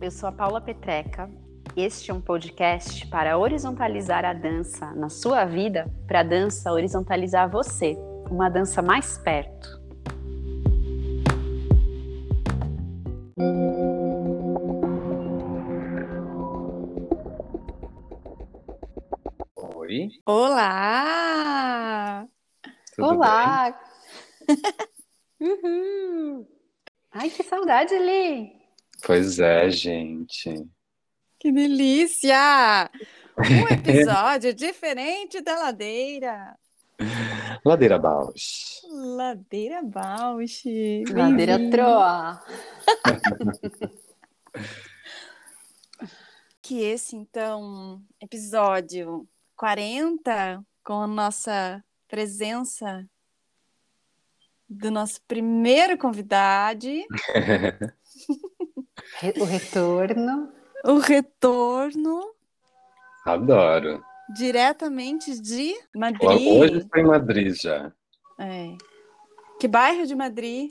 Eu sou a Paula Petreca. Este é um podcast para horizontalizar a dança na sua vida, para a dança horizontalizar você, uma dança mais perto. Oi. Olá! Tudo Olá! Uhul. Ai, que saudade, Li! Pois é, gente. Que delícia! Um episódio diferente da ladeira. Ladeira Bausch. Ladeira Bausch. Ladeira. Troa. Que esse, então, episódio 40, com a nossa presença do nosso primeiro convidado, O retorno. o retorno Adoro. diretamente de Madrid. Hoje estou em Madrid já. É. Que bairro de Madrid?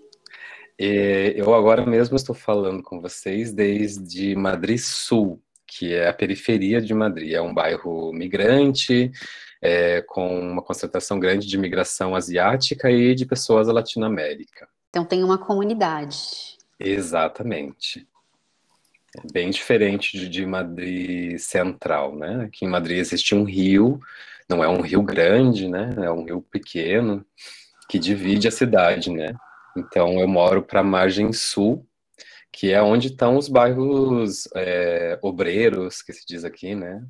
E eu agora mesmo estou falando com vocês desde Madrid Sul, que é a periferia de Madrid. É um bairro migrante, é, com uma concentração grande de imigração asiática e de pessoas da Latinoamérica. Então tem uma comunidade. Exatamente. É bem diferente de, de Madrid Central, né? Aqui em Madrid existe um rio, não é um rio grande, né? É um rio pequeno que divide a cidade, né? Então eu moro para a margem sul, que é onde estão os bairros é, obreiros, que se diz aqui, né?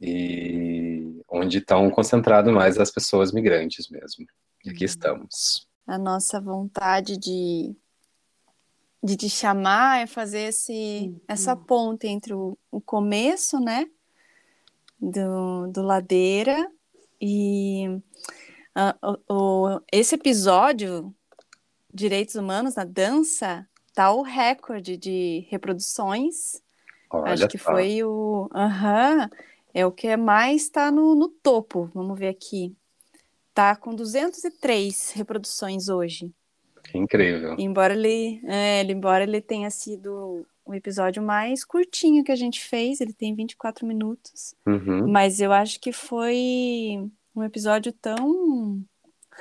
E onde estão concentradas mais as pessoas migrantes mesmo. E aqui estamos. A nossa vontade de, de te chamar é fazer esse, essa ponte entre o, o começo, né? Do, do Ladeira e ah, o, o- esse episódio, Direitos Humanos na Dança, tá o recorde de reproduções. Olha Acho que só. foi o. Aham. é o que mais está no, no topo. Vamos ver aqui. Tá com 203 reproduções hoje. Incrível. Embora ele, é, ele- embora ele tenha sido o episódio mais curtinho que a gente fez, ele tem 24 minutos. Uhum. Mas eu acho que foi um episódio tão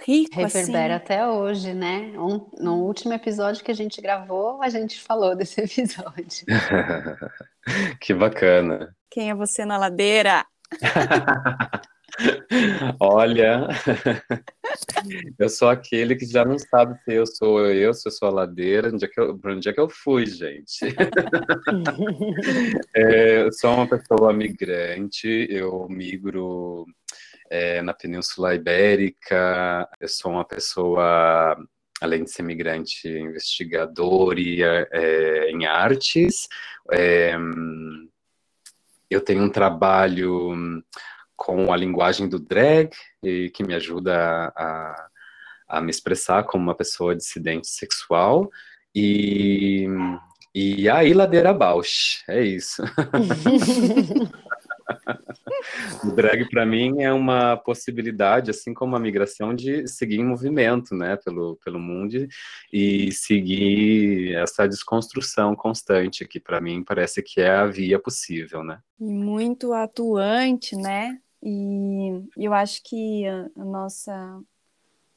rico Reverbera assim. até hoje, né? Um- no último episódio que a gente gravou, a gente falou desse episódio. Que bacana. Quem é você na ladeira? Olha, eu sou aquele que já não sabe se eu sou eu, se eu sou a ladeira, onde é que eu, pra onde é que eu fui, gente. É, eu sou uma pessoa migrante, eu migro é, na Península Ibérica, eu sou uma pessoa, além de ser migrante, investigador e, é, em artes. É, eu tenho um trabalho com a linguagem do drag, e que me ajuda a, a me expressar como uma pessoa dissidente sexual. E, e aí, Ladeira Bausch, é isso. O drag, para mim, é uma possibilidade, assim como a migração, de seguir em movimento, né, pelo, pelo mundo e seguir essa desconstrução constante, que para mim parece que é a via possível, né? E muito atuante, né? E eu acho que a, a nossa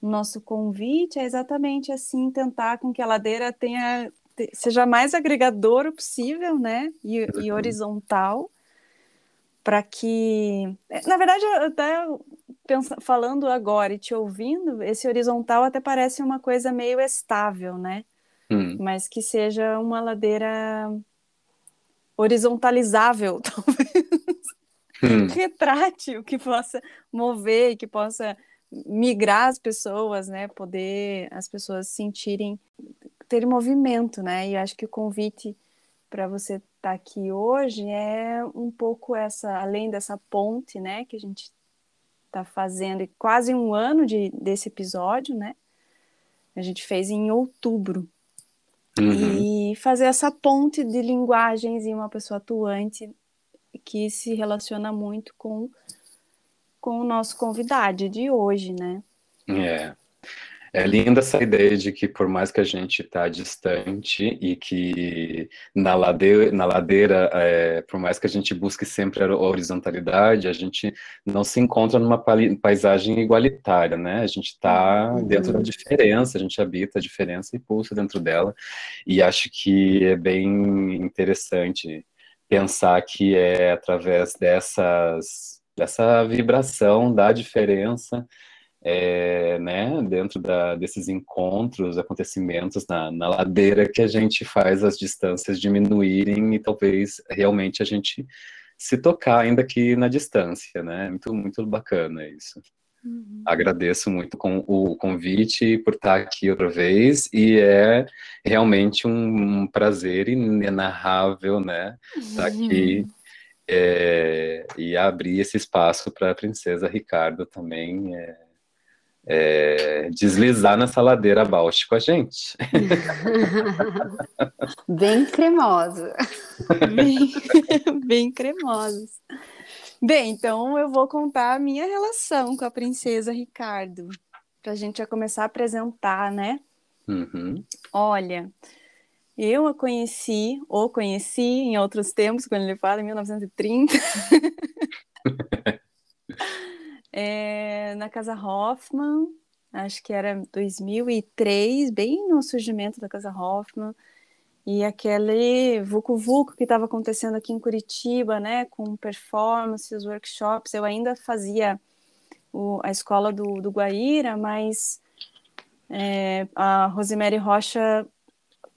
o nosso convite é exatamente assim tentar com que a ladeira tenha te- seja mais agregadora possível, né? E, e horizontal para que, na verdade, até pensa, falando agora e te ouvindo, esse horizontal até parece uma coisa meio estável, né? Hum, Mas que seja uma ladeira horizontalizável, talvez. Hum. retrate, o que possa mover, que possa migrar as pessoas, né? Poder as pessoas sentirem ter movimento, né? E acho que o convite para você estar tá aqui hoje é um pouco essa, além dessa ponte, né? Que a gente está fazendo quase um ano de, desse episódio, né? A gente fez em outubro. Uhum. E fazer essa ponte de linguagens e uma pessoa atuante que se relaciona muito com, com o nosso convidado de hoje, né? É. É linda essa ideia de que por mais que a gente está distante e que na ladeira, na ladeira é, por mais que a gente busque sempre a horizontalidade, a gente não se encontra numa paisagem igualitária, né? A gente está uhum. dentro da diferença, a gente habita a diferença e pulsa dentro dela. E acho que é bem interessante pensar que é através dessas dessa vibração da diferença é, né, dentro da, desses encontros, acontecimentos na, na, ladeira, que a gente faz as distâncias diminuírem e talvez realmente a gente se tocar, ainda que na distância, né? Muito, muito bacana isso. Uhum. Agradeço muito com o convite por estar aqui outra vez e é realmente um, prazer inenarrável, né? Estar aqui. É, e abrir esse espaço para a princesa Ricardo também é, é, deslizar nessa ladeira báltica com a gente. Bem cremosa. Bem, bem cremosos. Bem, então eu vou contar a minha relação com a princesa Ricardo, para a gente já começar a apresentar, né? Uhum. Olha, eu a conheci, ou conheci em outros tempos, quando ele fala, em 1930. é, na Casa Hoffman, acho que era 2003, bem no surgimento da Casa Hoffman, e aquele Vucu Vucu que estava acontecendo aqui em Curitiba, né, com performances, workshops, eu ainda fazia o, a escola do, do Guaíra, mas é, a Rosemary Rocha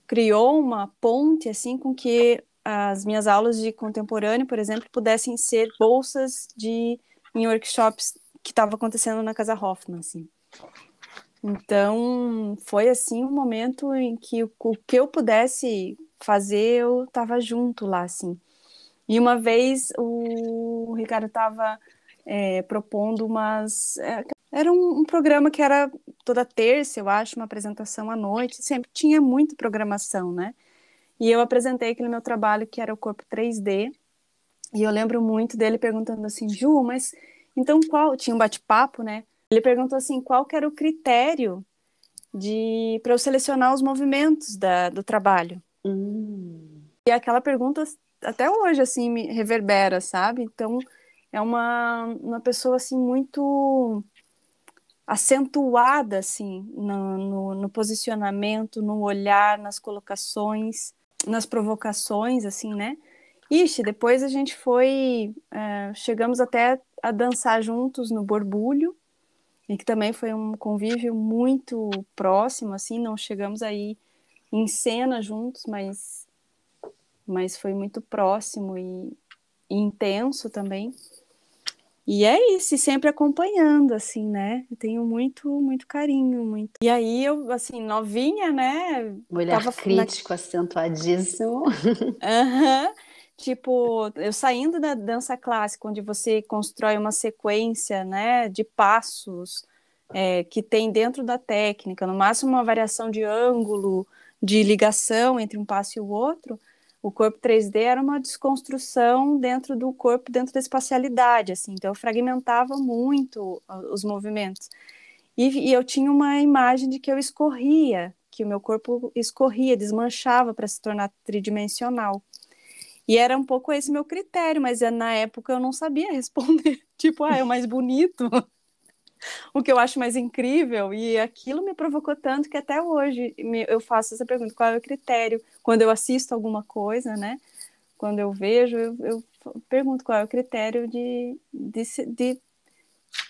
criou uma ponte assim com que as minhas aulas de contemporâneo, por exemplo, pudessem ser bolsas de em workshops que estava acontecendo na Casa Hoffman, assim. Então, foi assim um momento em que o, que eu pudesse fazer, eu estava junto lá, assim. E uma vez o Ricardo estava é, propondo umas. É, era um, um, programa que era toda terça, eu acho, uma apresentação à noite, sempre tinha muita programação, né? E eu apresentei aquele meu trabalho que era o corpo 3D, e eu lembro muito dele perguntando assim, Ju, mas então, qual tinha um bate-papo, né? Ele perguntou assim, qual era o critério de para eu selecionar os movimentos da, do trabalho. Hum. E aquela pergunta até hoje assim me reverbera, sabe? Então, é uma uma pessoa assim muito acentuada assim no, no, no posicionamento, no olhar, nas colocações, nas provocações, assim, né? Ixi, depois a gente foi, é, chegamos até a dançar juntos no Borbulho, e que também foi um convívio muito próximo, assim, não chegamos aí em cena juntos, mas, mas foi muito próximo e, e intenso também. E é isso, e sempre acompanhando, assim, né? Eu tenho muito, muito carinho, muito. E aí eu, assim, novinha, né? Olhar tava crítico, na... acentuadíssimo. Aham. Uhum. Tipo, eu saindo da dança clássica, onde você constrói uma sequência, né, de passos é, que tem dentro da técnica, no máximo uma variação de ângulo, de ligação entre um passo e o outro, o corpo 3D era uma desconstrução dentro do corpo, dentro da espacialidade, assim, então eu fragmentava muito os movimentos. E, e eu tinha uma imagem de que eu escorria, que o meu corpo escorria, desmanchava para se tornar tridimensional. E era um pouco esse meu critério, mas eh, na época eu não sabia responder. tipo, ah, é o mais bonito. o que eu acho mais incrível. E aquilo me provocou tanto que até hoje eu faço essa pergunta: qual é o critério? Quando eu assisto alguma coisa, né? Quando eu vejo, eu, eu pergunto qual é o critério de, de, de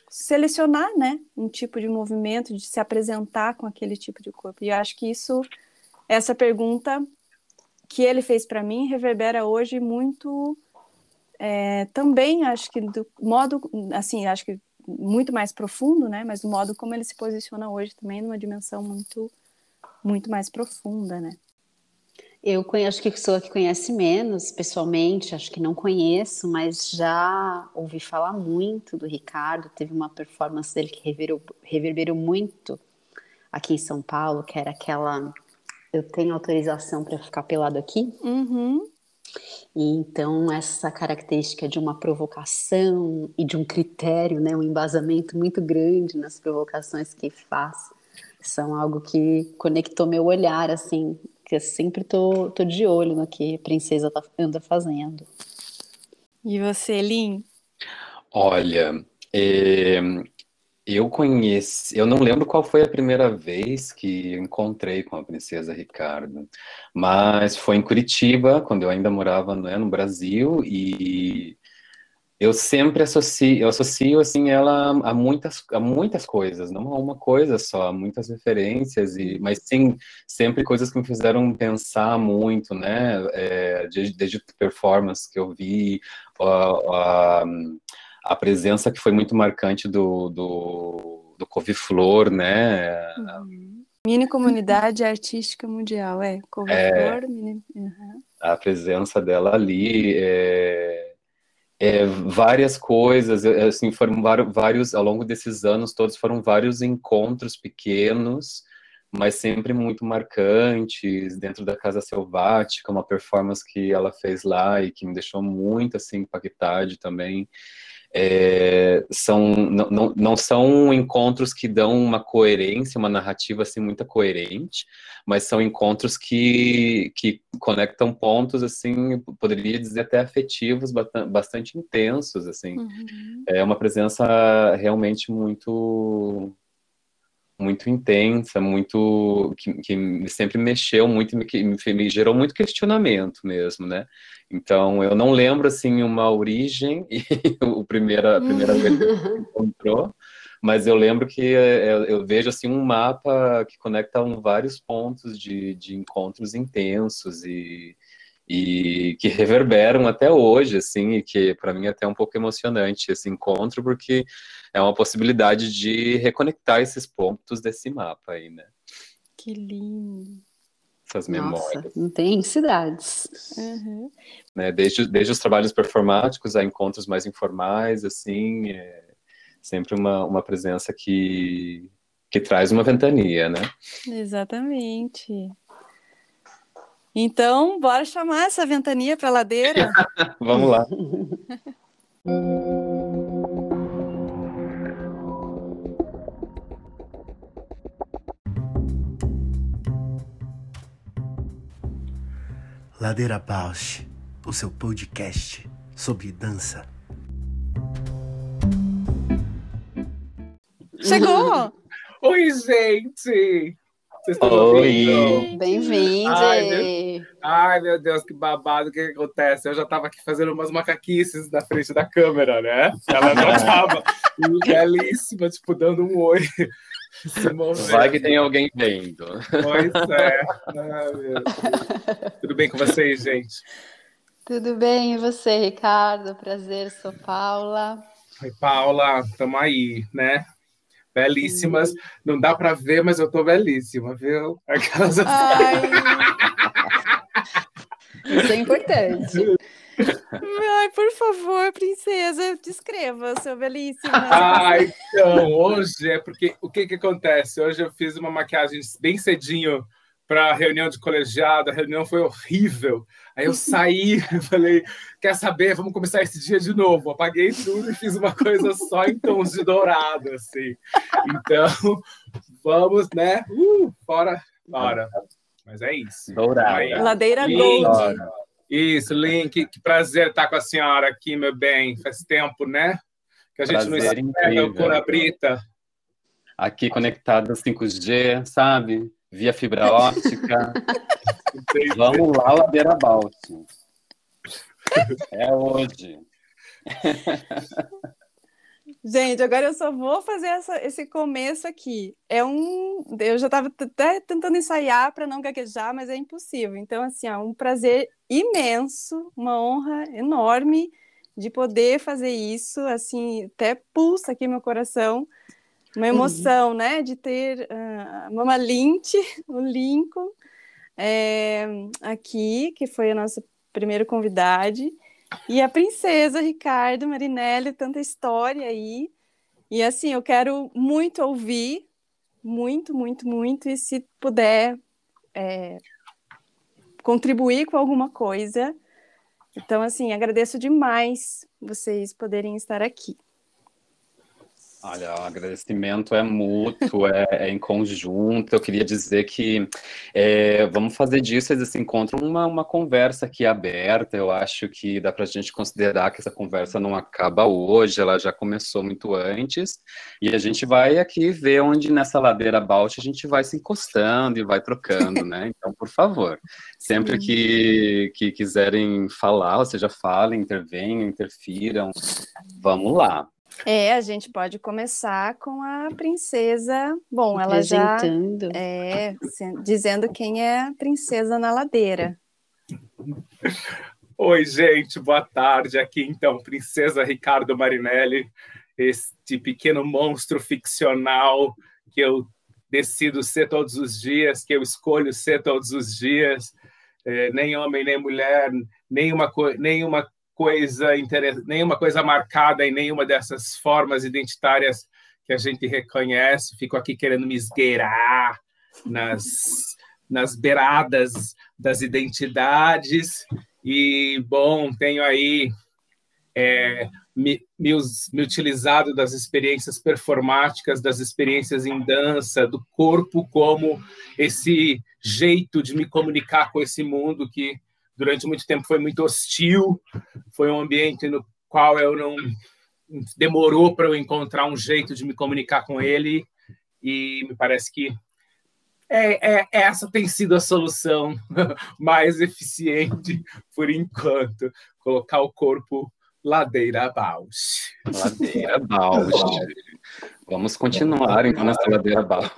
selecionar, né? Um tipo de movimento, de se apresentar com aquele tipo de corpo. E eu acho que isso, essa pergunta que ele fez para mim reverbera hoje muito é, também acho que do modo, assim, acho que muito mais profundo, né? Mas do modo como ele se posiciona hoje também numa dimensão muito, muito mais profunda, né? Eu conheço, acho que sou a que conhece menos pessoalmente, acho que não conheço, mas já ouvi falar muito do Ricardo. Teve uma performance dele que reverberou, reverberou muito aqui em São Paulo, que era aquela Eu tenho autorização para ficar pelado aqui. Uhum. E então essa característica de uma provocação e de um critério, né, um embasamento muito grande nas provocações que faz, são algo que conectou meu olhar assim que eu sempre tô, tô de olho no que a princesa tá, anda fazendo. E você, Lin? Olha, é, eu conheci, eu não lembro qual foi a primeira vez que encontrei com a princesa Ricardo, mas foi em Curitiba, quando eu ainda morava né, no Brasil, e eu sempre associo, eu associo assim ela a muitas, a muitas coisas, não a uma coisa só, a muitas referências e, mas sim sempre coisas que me fizeram pensar muito, né? É, desde, desde performance que eu vi, a, a, a, presença que foi muito marcante do do, do Couve-Flor, né? Uhum. Mini comunidade artística mundial, é Couve-Flor, é, mini... uhum. a presença dela ali. É, é, várias coisas, assim, foram vários, ao longo desses anos todos, foram vários encontros pequenos, mas sempre muito marcantes, dentro da Casa Selvática, uma performance que ela fez lá e que me deixou muito, assim, impactado também é, são, não, não, não, são encontros que dão uma coerência, uma narrativa assim muito coerente, mas são encontros que, que conectam pontos assim, poderia dizer até afetivos, bastante intensos assim. Uhum. É uma presença realmente muito muito intensa, muito que, que sempre mexeu muito, que me, me gerou muito questionamento mesmo, né? Então eu não lembro assim uma origem e o primeira a primeira vez que encontrou, mas eu lembro que é, é, eu vejo assim um mapa que conecta vários pontos de, de encontros intensos e e que reverberam até hoje, assim, e que para mim é até um pouco emocionante esse encontro, porque é uma possibilidade de reconectar esses pontos desse mapa aí, né? Que lindo! Essas memórias. Nossa, intensidades. Uhum. Né, desde, desde os trabalhos performáticos a encontros mais informais, assim, é sempre uma, uma presença que, que traz uma ventania, né? Exatamente. Então, bora chamar essa ventania para a ladeira? Vamos lá. Ladeira Bausch, o seu podcast sobre dança. Chegou! Oi, gente! Vocês estão Oi! Bem-vindo! Ai, Ai, meu Deus, que babado, o que, que, acontece? Eu já estava aqui fazendo umas macaquices na frente da câmera, né? Ela já estava belíssima, tipo, dando um oi. Vai que tem alguém vendo. Pois é. Ai, Tudo bem com vocês, gente? Tudo bem, e você, Ricardo? Prazer, sou Paula. Oi, Paula, estamos aí, né? Belíssimas. Sim. Não dá para ver, mas eu tô belíssima, viu? Aquelas... Ai. Isso é importante. Ai, por favor, princesa, descreva, seu belíssima. Ah, então, hoje é porque o que que acontece? Hoje eu fiz uma maquiagem bem cedinho para a reunião de colegiado, a reunião foi horrível. Aí eu saí, falei, quer saber, vamos começar esse dia de novo. Apaguei tudo e fiz uma coisa só em tons de dourado, assim. Então, vamos, né? Uh, fora, fora. Mas é isso. Dourado. Aí, Ladeira Gold. Isso, Link, que prazer estar com a senhora aqui, meu bem. Faz tempo, né? Que a gente prazer não espera o Cora Brita. Aqui conectado 5G, sabe? Via fibra óptica. Vamos lá, Ladeira Balt. É hoje. Gente, agora eu só vou fazer essa, esse começo aqui. É um, eu já estava até tentando ensaiar para não gaguejar, mas é impossível. Então, assim, é um prazer imenso, uma honra enorme de poder fazer isso, assim, até pulsa aqui meu coração, uma emoção, uhum. né, de ter uh, a Mama Lint, o Lincoln, é, aqui, que foi a nossa primeira convidada, e a princesa Ricardo Marinelli, tanta história aí, e assim, eu quero muito ouvir, muito, muito, muito, e se puder é, contribuir com alguma coisa, então, assim, agradeço demais vocês poderem estar aqui. Olha, o agradecimento é mútuo, é, é, em conjunto. Eu queria dizer que é, vamos fazer disso esse encontro uma, uma conversa aqui aberta. Eu acho que dá para a gente considerar que essa conversa não acaba hoje, ela já começou muito antes. E a gente vai aqui ver onde nessa ladeira baixa a gente vai se encostando e vai trocando, né? Então, por favor, sempre que, que quiserem falar, ou seja, falem, intervenham, interfiram, vamos lá. É, a gente pode começar com a princesa. Bom, ela já é dizendo quem é a princesa na ladeira. Oi, gente, boa tarde. Aqui então, Princesa Ricardo Marinelli, este pequeno monstro ficcional que eu decido ser todos os dias, que eu escolho ser todos os dias. É, nem homem, nem mulher, nenhuma, nenhuma coisa nenhuma coisa marcada em nenhuma dessas formas identitárias que a gente reconhece. Fico aqui querendo me esgueirar nas, nas beiradas das identidades. E, bom, tenho aí é, me, me, me, utilizado das experiências performáticas, das experiências em dança, do corpo como esse jeito de me comunicar com esse mundo que durante muito tempo foi muito hostil, foi um ambiente no qual eu não demorou para eu encontrar um jeito de me comunicar com ele e me parece que é, é, essa tem sido a solução mais eficiente por enquanto, colocar o corpo ladeira abaixo. Ladeira abaixo. Vamos continuar então nessa ladeira abaixo.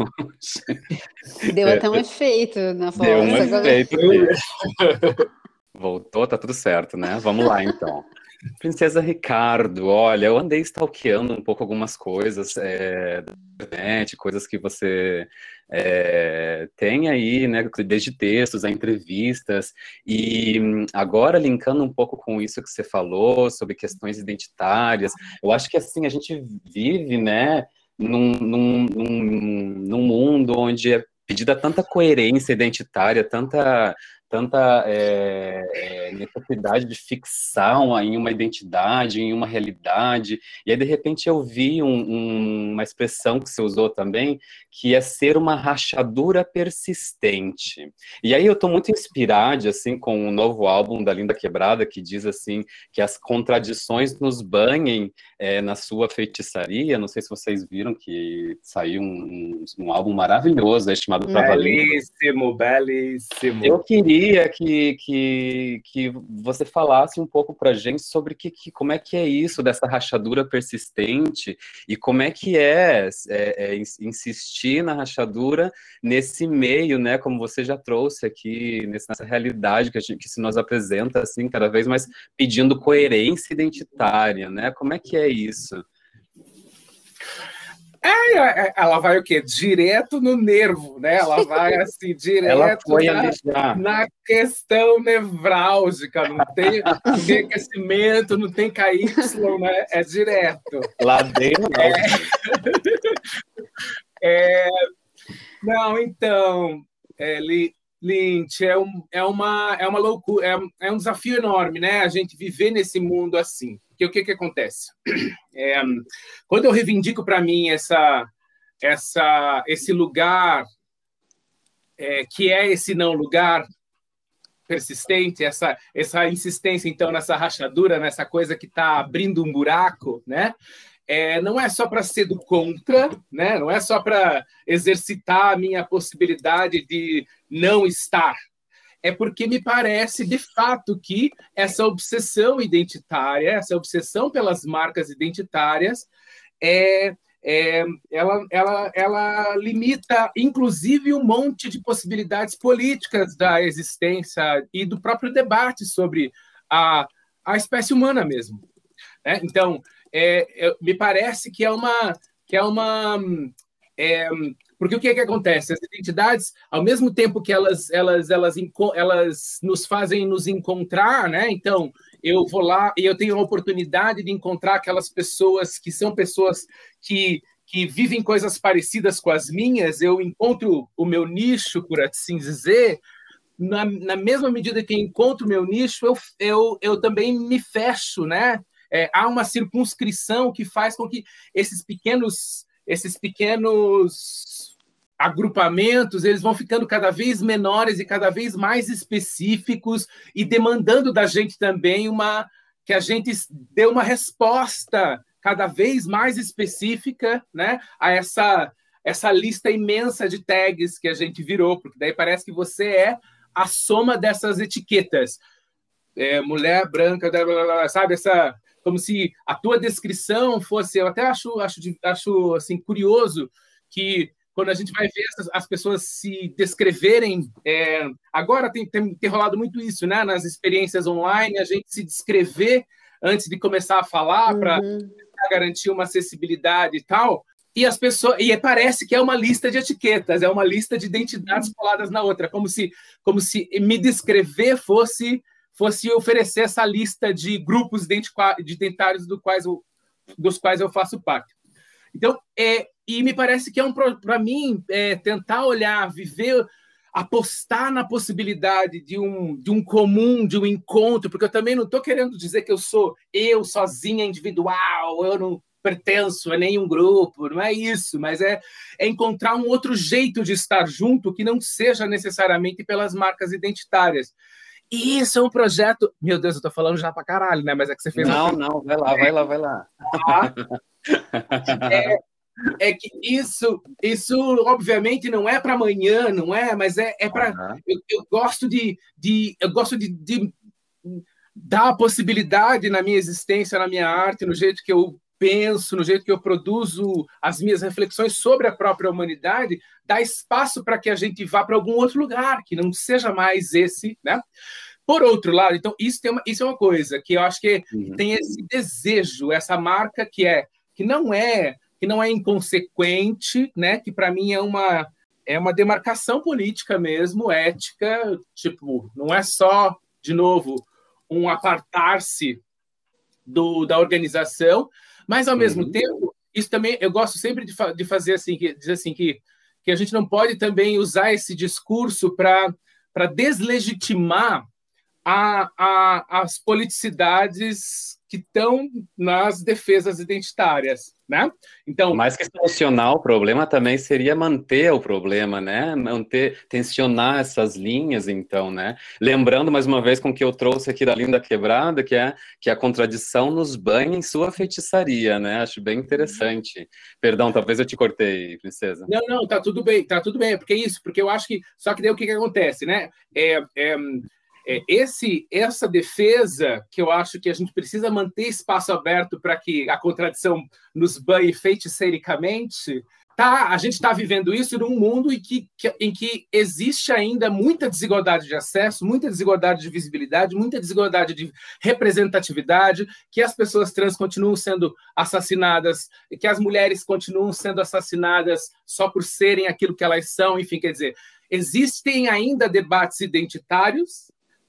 Deu até um efeito na voz. Deu um efeito. Voltou, tá tudo certo, né? Vamos lá, então. Princesa Ricardo, olha, eu andei stalkeando um pouco algumas coisas é, da internet, coisas que você é, tem aí, né, desde textos a entrevistas, e agora linkando um pouco com isso que você falou sobre questões identitárias, eu acho que assim, a gente vive, né, num, num, num, num mundo onde é pedida tanta coerência identitária, tanta tanta é, necessidade de fixar em uma identidade, em uma realidade. E aí, de repente, eu vi um, um, uma expressão que você usou também, que é ser uma rachadura persistente. E aí eu estou muito inspirado, assim, com o um novo álbum da Linda Quebrada, que diz, assim, que as contradições nos banhem é, na sua feitiçaria. Não sei se vocês viram que saiu um, um álbum maravilhoso, é chamado Pra Belíssimo, belíssimo. Eu queria queria que, que, que você falasse um pouco para a gente sobre que, que, como é que é isso dessa rachadura persistente e como é que é, é, é, insistir na rachadura nesse meio, né? Como você já trouxe aqui nessa realidade que, gente, que se nos apresenta assim cada vez mais pedindo coerência identitária, né? Como é que é isso? É, é, ela vai o quê? Direto no nervo, né? Ela vai assim, direto na, na, questão nevrálgica. Não tem, aquecimento, não tem KY, né? É direto. Ladeira. É, é, não, então, é, Lynch, é, um, é, uma, é uma loucura, é, é um desafio enorme, né? A gente viver nesse mundo assim. Porque o que, que acontece? É, quando eu reivindico para mim essa, essa, esse lugar é, que é esse não lugar persistente, essa, essa insistência, então, nessa rachadura, nessa coisa que está abrindo um buraco, né? É, não é só para ser do contra, né? não é só para exercitar a minha possibilidade de não estar, é porque me parece de fato que essa obsessão identitária, essa obsessão pelas marcas identitárias, é, é, ela, ela, ela limita, inclusive, um monte de possibilidades políticas da existência e do próprio debate sobre a, a espécie humana mesmo. Né? Então, é, me parece que é uma. Que é uma é, porque o que, é que acontece? As identidades, ao mesmo tempo que elas, elas, elas, elas nos fazem nos encontrar, né? Então, eu vou lá e eu tenho a oportunidade de encontrar aquelas pessoas que são pessoas que, que vivem coisas parecidas com as minhas, eu encontro o meu nicho, por assim dizer, na, na mesma medida que encontro o meu nicho, eu, eu, eu também me fecho, né? É, há uma circunscrição que faz com que esses pequenos esses pequenos agrupamentos eles vão ficando cada vez menores e cada vez mais específicos e demandando da gente também uma que a gente dê uma resposta cada vez mais específica, né, a essa essa lista imensa de tags que a gente virou, porque daí parece que você é a soma dessas etiquetas. É, mulher branca, blá, blá, blá, sabe? Essa, como se a tua descrição fosse. Eu até acho, acho, acho assim, curioso que quando a gente vai ver as, as pessoas se descreverem. É, agora tem, tem, tem, rolado muito isso, né? Nas experiências online, a gente se descrever antes de começar a falar uhum. para garantir uma acessibilidade e tal. E as pessoas e parece que é uma lista de etiquetas, é uma lista de identidades coladas na outra, como se como se me descrever fosse fosse oferecer essa lista de grupos identitários do quais eu, dos quais eu faço parte. Então, é, e me parece que é um para mim é, tentar olhar, viver, apostar na possibilidade de um de um comum, de um encontro, porque eu também não estou querendo dizer que eu sou eu sozinha, individual, eu não pertenço a nenhum grupo, não é isso, mas é, é encontrar um outro jeito de estar junto que não seja necessariamente pelas marcas identitárias. Isso é um projeto. Meu Deus, eu tô falando já pra caralho, né? Mas é que você fez. Não, uma... não, vai lá, vai lá, vai lá. Ah, é, é que isso, isso obviamente não é para amanhã, não é? Mas é, é para. Uhum. Eu, eu, gosto de, de eu gosto de, de dar a possibilidade na minha existência, na minha arte, no jeito que eu penso, no jeito que eu produzo as minhas reflexões sobre a própria humanidade, dá espaço para que a gente vá para algum outro lugar, que não seja mais esse, né? Por outro lado, então, isso, tem uma, isso é uma coisa que eu acho que uhum. tem esse desejo, essa marca que é que não é que não é inconsequente, né? Que para mim é uma é uma demarcação política mesmo, ética, tipo, não é só de novo um apartar-se do, da organização, mas, ao mesmo uhum. tempo, isso também eu gosto sempre de, fa de fazer assim, que, dizer assim que, que a gente não pode também usar esse discurso para deslegitimar a, a, as politicidades que estão nas defesas identitárias né? Então, mais que solucionar o problema também seria manter o problema, né? Manter, tensionar essas linhas, então, né? Lembrando mais uma vez com que eu trouxe aqui da linda quebrada, que é que a contradição nos banha em sua feitiçaria, né? Acho bem interessante. Perdão, talvez eu te cortei, princesa. Não, não, tá tudo bem, tá tudo bem, porque é isso, porque eu acho que só que daí o que, que acontece, né? É, é é, esse, essa defesa que eu acho que a gente precisa manter espaço aberto para que a contradição nos banhe feiticeiricamente, tá, a gente está vivendo isso num mundo em que, que, em que existe ainda muita desigualdade de acesso, muita desigualdade de visibilidade, muita desigualdade de representatividade, que as pessoas trans continuam sendo assassinadas, que as mulheres continuam sendo assassinadas só por serem aquilo que elas são, enfim, quer dizer, existem ainda debates identitários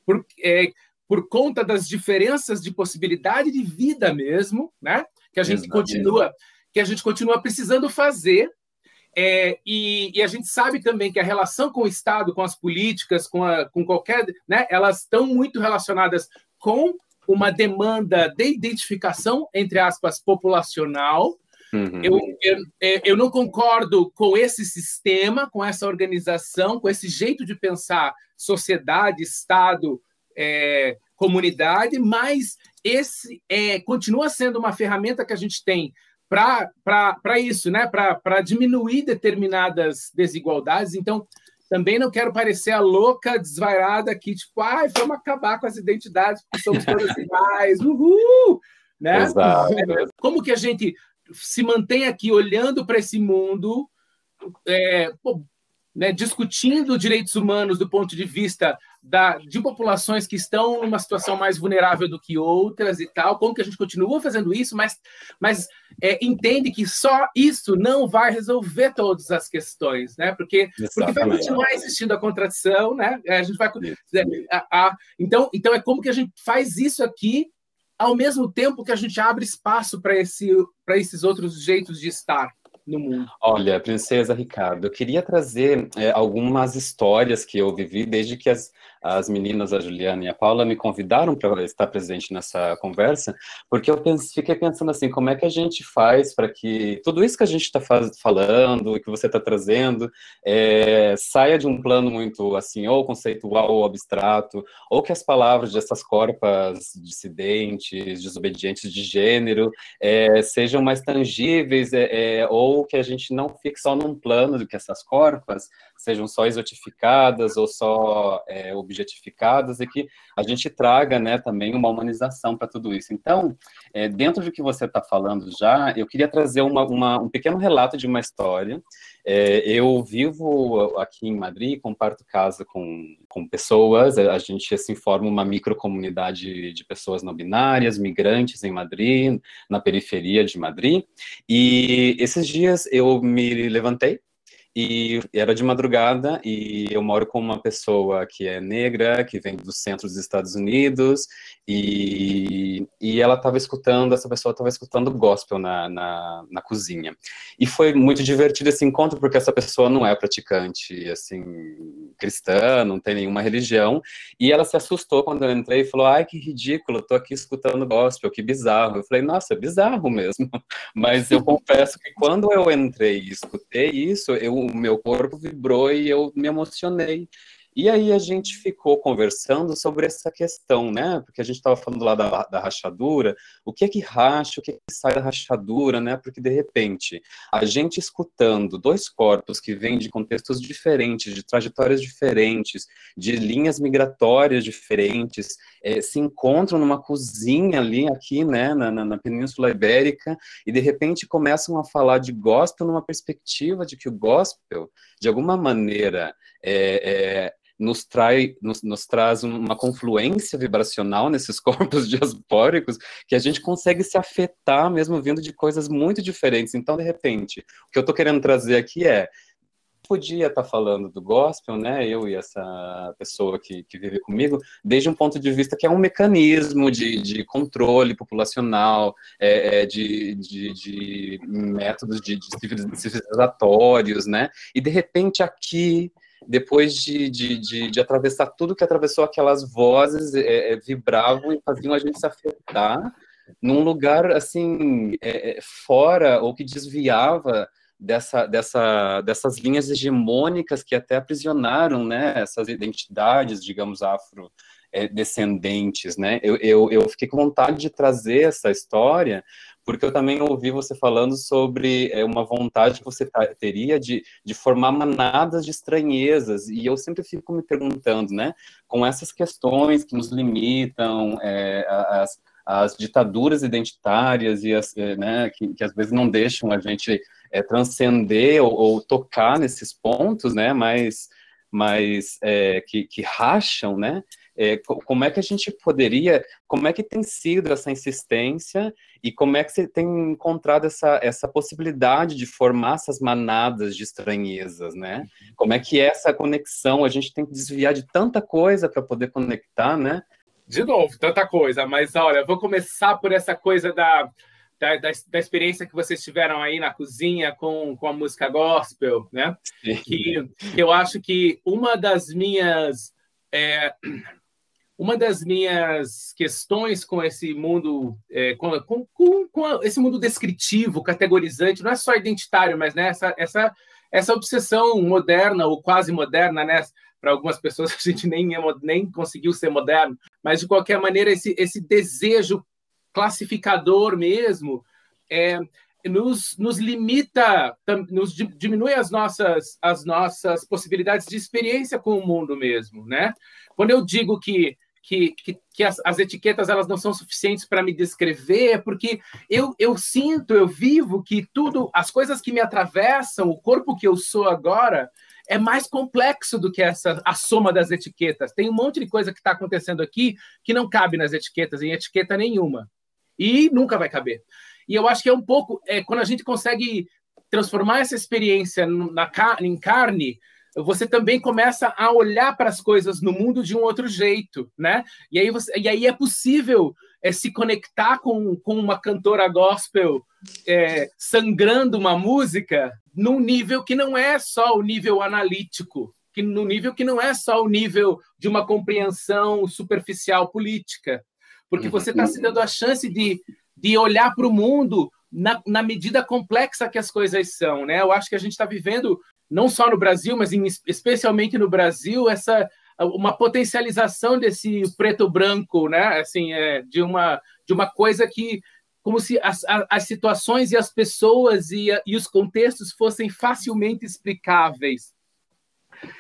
por, é, por conta das diferenças de possibilidade de vida mesmo, né? Que a gente Exatamente. continua que a gente continua precisando fazer é, e, e, a gente sabe também que a relação com o Estado, com as políticas, com, a, com qualquer, né, elas estão muito relacionadas com uma demanda de identificação, entre aspas, populacional. Uhum. Eu, eu, é, eu não concordo com esse sistema, com essa organização, com esse jeito de pensar sociedade, Estado, é, comunidade, mas esse é, continua sendo uma ferramenta que a gente tem para isso, né? para diminuir determinadas desigualdades. Então, também não quero parecer a louca desvairada aqui, tipo, ai, vamos acabar com as identidades, porque somos todas iguais, uhul! Né? Exato. Como que a gente se mantém aqui olhando para esse mundo, é, pô, né, discutindo direitos humanos do ponto de vista da, de populações que estão numa situação mais vulnerável do que outras e tal, como que a gente continua fazendo isso, mas, mas é, entende que só isso não vai resolver todas as questões, né? Porque, porque vai continuar existindo a contradição, né? A gente vai. A, a, então, então é como que a gente faz isso aqui ao mesmo tempo que a gente abre espaço para esse, esses outros jeitos de estar no mundo. Olha, Princesa Ricardo, eu queria trazer é, algumas histórias que eu vivi desde que as, as meninas, a Juliana e a Paula, me convidaram para estar presente nessa conversa, porque eu pense, fiquei pensando assim, como é que a gente faz para que tudo isso que a gente está falando, que você está trazendo, é, saia de um plano muito assim, ou conceitual ou abstrato, ou que as palavras dessas corpas dissidentes, desobedientes de gênero, é, sejam mais tangíveis, é, é, ou que a gente não fique só num plano do que essas corpas sejam só exotificadas ou só é, objetificadas e que a gente traga né, também uma humanização para tudo isso. Então, é, dentro do que você está falando já, eu queria trazer uma, uma, um pequeno relato de uma história. É, eu vivo aqui em Madrid, comparto casa com, com pessoas, a gente assim, forma uma microcomunidade de pessoas não binárias, migrantes em Madrid, na periferia de Madrid, e esses dias eu me levantei e era de madrugada e eu moro com uma pessoa que é negra, que vem do centro dos Estados Unidos, e, e ela estava escutando, essa pessoa estava escutando gospel na, na, na, cozinha. E foi muito divertido esse encontro, porque essa pessoa não é praticante, assim, cristã, não tem nenhuma religião, e ela se assustou quando eu entrei e falou, ai, que ridículo, tô aqui escutando gospel, que bizarro. Eu falei, nossa, é bizarro mesmo. Mas eu confesso que quando eu entrei e escutei isso, eu meu corpo vibrou e eu me emocionei. E aí a gente ficou conversando sobre essa questão, né? Porque a gente estava falando lá da, da, rachadura, o que é que racha, o que é que sai da rachadura, né? Porque de repente, a gente escutando dois corpos que vêm de contextos diferentes, de trajetórias diferentes, de linhas migratórias diferentes, é, se encontram numa cozinha ali, aqui, né, na, na, na Península Ibérica, e de repente começam a falar de gospel numa perspectiva de que o gospel, de alguma maneira, é, é nos, trai, nos, nos traz uma confluência vibracional nesses corpos diaspóricos que a gente consegue se afetar mesmo vindo de coisas muito diferentes. Então, de repente, o que eu estou querendo trazer aqui é podia estar tá falando do gospel, né, eu e essa pessoa que, que vive comigo, desde um ponto de vista que é um mecanismo de, de controle populacional, é, é de, de, de, métodos de, de civilizatórios, né, e de repente aqui depois de, de, de, de, atravessar tudo que atravessou, aquelas vozes é, é, vibravam e faziam a gente se afetar num lugar assim é, é, fora ou que desviava dessa, dessa, dessas linhas hegemônicas que até aprisionaram né, essas identidades, digamos, afro descendentes, né? Eu, eu, eu fiquei com vontade de trazer essa história porque eu também ouvi você falando sobre é, uma vontade que você teria de, de formar manadas de estranhezas, e eu sempre fico me perguntando, né, com essas questões que nos limitam, é, as, as ditaduras identitárias e as, é, né, que, que, às vezes não deixam a gente é, transcender ou, ou, tocar nesses pontos, né, mas, mas é, que, que racham, né, é, como é que a gente poderia, como é que tem sido essa insistência e como é que você tem encontrado essa, essa possibilidade de formar essas manadas de estranhezas, né? Como é que é essa conexão? A gente tem que desviar de tanta coisa para poder conectar, né? De novo, tanta coisa, mas olha, vou começar por essa coisa da, da, da, da, experiência que vocês tiveram aí na cozinha com, com a música gospel, né? Que, que, eu acho que uma das minhas é, uma das minhas questões com esse mundo, é, com, com, com, esse mundo descritivo, categorizante, não é só identitário, mas né, essa, essa, essa obsessão moderna ou quase moderna, né? Para algumas pessoas a gente nem, é nem conseguiu ser moderno, mas de qualquer maneira esse, esse desejo classificador mesmo é, nos, nos limita, nos diminui as nossas, as nossas possibilidades de experiência com o mundo mesmo, né? Quando eu digo que que, que, que as, as, etiquetas elas não são suficientes para me descrever, porque eu, eu sinto, eu vivo que tudo, as coisas que me atravessam, o corpo que eu sou agora, é mais complexo do que essa a soma das etiquetas. Tem um monte de coisa que está acontecendo aqui que não cabe nas etiquetas, em etiqueta nenhuma. E nunca vai caber. E eu acho que é um pouco, é, quando a gente consegue transformar essa experiência na, em carne, você também começa a olhar para as coisas no mundo de um outro jeito, né? E aí, você, e aí é possível é, se conectar com, com uma cantora gospel é, sangrando uma música num nível que não é só o nível analítico, que no nível que não é só o nível de uma compreensão superficial política, porque você está se dando a chance de, de olhar para o mundo na, na, medida complexa que as coisas são, né? Eu acho que a gente está vivendo não só no Brasil, mas em, especialmente no Brasil, essa uma potencialização desse preto branco, né? Assim, é, de uma de uma coisa que como se as, as situações e as pessoas e, e os contextos fossem facilmente explicáveis.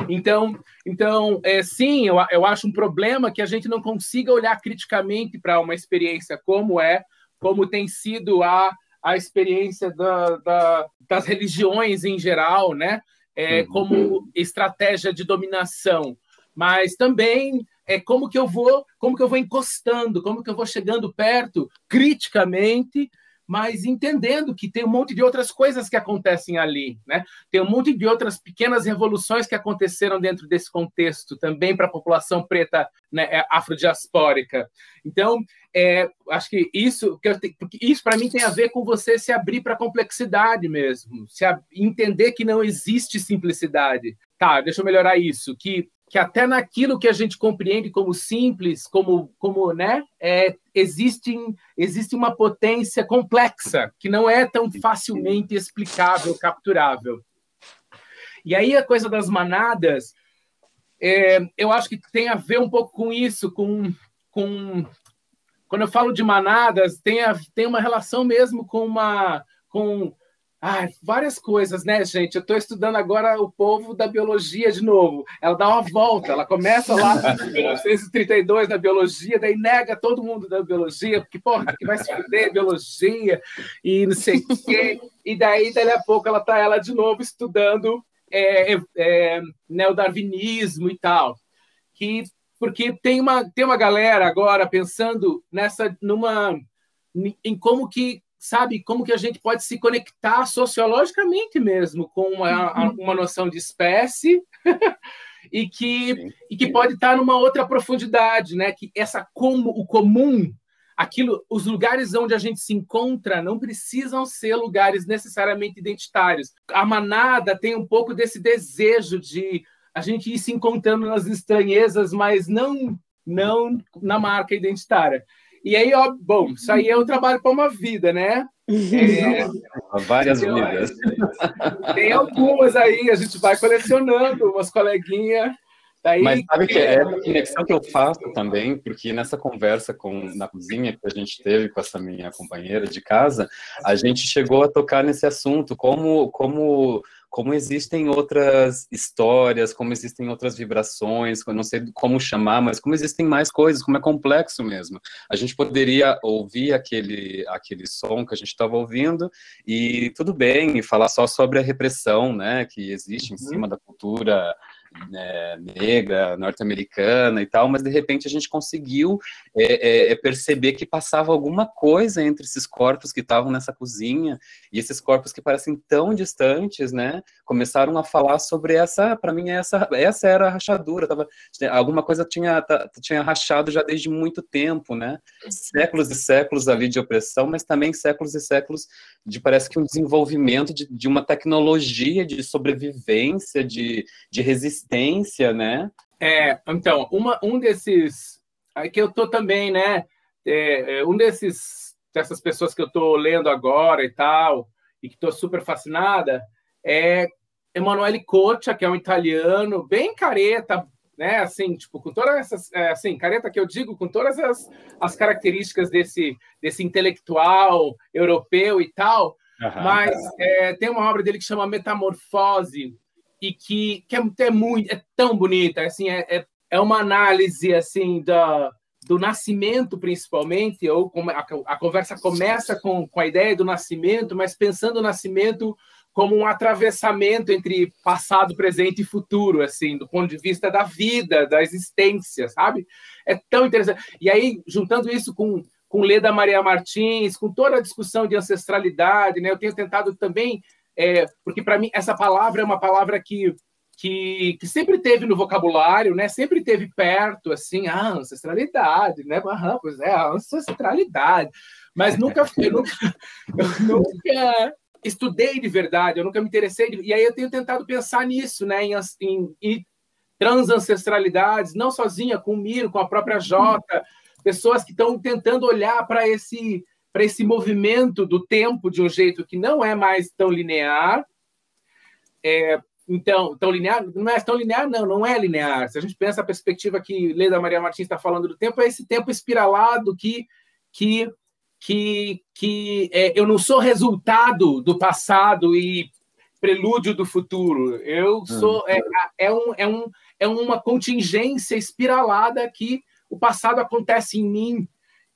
Então, então é, sim, eu, eu acho um problema que a gente não consiga olhar criticamente para uma experiência como é, como tem sido a, a experiência da, da, das religiões em geral, né? É, uhum. como estratégia de dominação, mas também é como que eu vou, como que eu vou encostando, como que eu vou chegando perto criticamente mas entendendo que tem um monte de outras coisas que acontecem ali, né? Tem um monte de outras pequenas revoluções que aconteceram dentro desse contexto também para a população preta né, é, afrodiaspórica. Então, é, acho que isso, isso para mim tem a ver com você se abrir para a complexidade mesmo, se a, entender que não existe simplicidade. Tá, deixa eu melhorar isso, que que até naquilo que a gente compreende como simples, como, como né, é, existe, existe uma potência complexa que não é tão facilmente explicável, capturável. E aí a coisa das manadas, é, eu acho que tem a ver um pouco com isso, com, com quando eu falo de manadas, tem, a, tem uma relação mesmo com uma com Ai, várias coisas, né, gente? Eu estou estudando agora o povo da biologia de novo. Ela dá uma volta, ela começa lá em 1932 na biologia, daí nega todo mundo da biologia, porque, porra, que vai se fuder biologia e não sei o quê. E daí, dali a pouco, ela tá ela de novo estudando é, é, é neodarwinismo e tal. Que, porque tem uma, tem uma galera agora pensando nessa, numa, em como que sabe, como que a gente pode se conectar sociologicamente mesmo com uma, uhum. uma noção de espécie e que, e que pode estar numa outra profundidade, né? Que essa como o comum, aquilo, os lugares onde a gente se encontra não precisam ser lugares necessariamente identitários. A manada tem um pouco desse desejo de a gente ir se encontrando nas estranhezas, mas não não na marca identitária. E aí, ó, bom, isso aí é um trabalho para uma vida, né? É, Várias vidas. Tem algumas aí, a gente vai colecionando, umas coleguinhas. Daí, Mas sabe que é a conexão que eu faço também, porque nessa conversa com, na cozinha que a gente teve com essa minha companheira de casa, a gente chegou a tocar nesse assunto, como, como como existem outras histórias, como existem outras vibrações, eu não sei como chamar, mas como existem mais coisas, como é complexo mesmo. A gente poderia ouvir aquele, aquele som que a gente estava ouvindo e tudo bem, e falar só sobre a repressão, né, que existe em uhum. cima da cultura né, negra, norte-americana e tal, mas de repente a gente conseguiu é, é, é, perceber que passava alguma coisa entre esses corpos que estavam nessa cozinha e esses corpos que parecem tão distantes, né? Começaram a falar sobre essa, para mim essa, essa era a rachadura, tava, alguma coisa tinha tinha rachado já desde muito tempo, né? Séculos e séculos ali de opressão, mas também séculos e séculos de parece que um desenvolvimento de, de uma tecnologia de sobrevivência, de, de resistência existência, né? É, então, uma, um desses. Aí que eu tô também, né? É, é, um desses dessas pessoas que eu tô lendo agora e tal, e que tô super fascinada, é Emanuele Cocha, que é um italiano, bem careta, né? Assim, tipo, com todas essas, é, assim, careta que eu digo, com todas as, as características desse, desse intelectual europeu e tal, uhum. mas é, tem uma obra dele que chama Metamorfose, e que, que é, é, muito, é tão bonita, assim, é, é, é uma análise assim da do nascimento, principalmente, ou a, a conversa começa com, com a ideia do nascimento, mas pensando o nascimento como um atravessamento entre passado, presente e futuro, assim, do ponto de vista da vida, da existência, sabe? É tão interessante. E aí, juntando isso com, com Leda Maria Martins, com toda a discussão de ancestralidade, né? Eu tenho tentado também, é, porque para mim essa palavra é uma palavra que que, que, sempre teve no vocabulário, né? Sempre teve perto, assim, a ancestralidade, né? Aham, pois é, a ancestralidade. Mas nunca, eu nunca, eu nunca estudei de verdade, eu nunca me interessei. De, e aí eu tenho tentado pensar nisso, né? Em, em, em transancestralidades, não sozinha, com o Miro, com a própria Jota, pessoas que estão tentando olhar para esse para esse movimento do tempo de um jeito que não é mais tão linear, é, então, tão linear, não é tão linear, não, não é linear. Se a gente pensa a perspectiva que Leda Maria Martins está falando do tempo, é esse tempo espiralado que, que, que, que é, eu não sou resultado do passado e prelúdio do futuro. Eu sou é, é, um, é, um, é uma contingência espiralada que o passado acontece em mim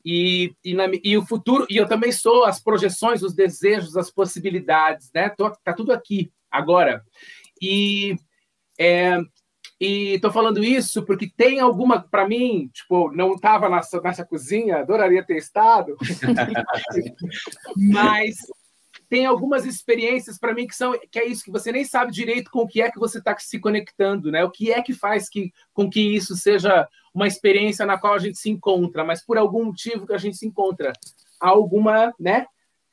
e, e, na, e, o futuro e eu também sou as projeções, os desejos, as possibilidades, né? Tô, tá tudo aqui agora. E é, e tô falando isso porque tem alguma, para mim, tipo, não estava nessa, nessa cozinha, adoraria ter estado, mas tem algumas experiências para mim que são que é isso que você nem sabe direito com o que é que você está se conectando, né? O que é que faz que com que isso seja uma experiência na qual a gente se encontra, mas por algum motivo que a gente se encontra, alguma, né?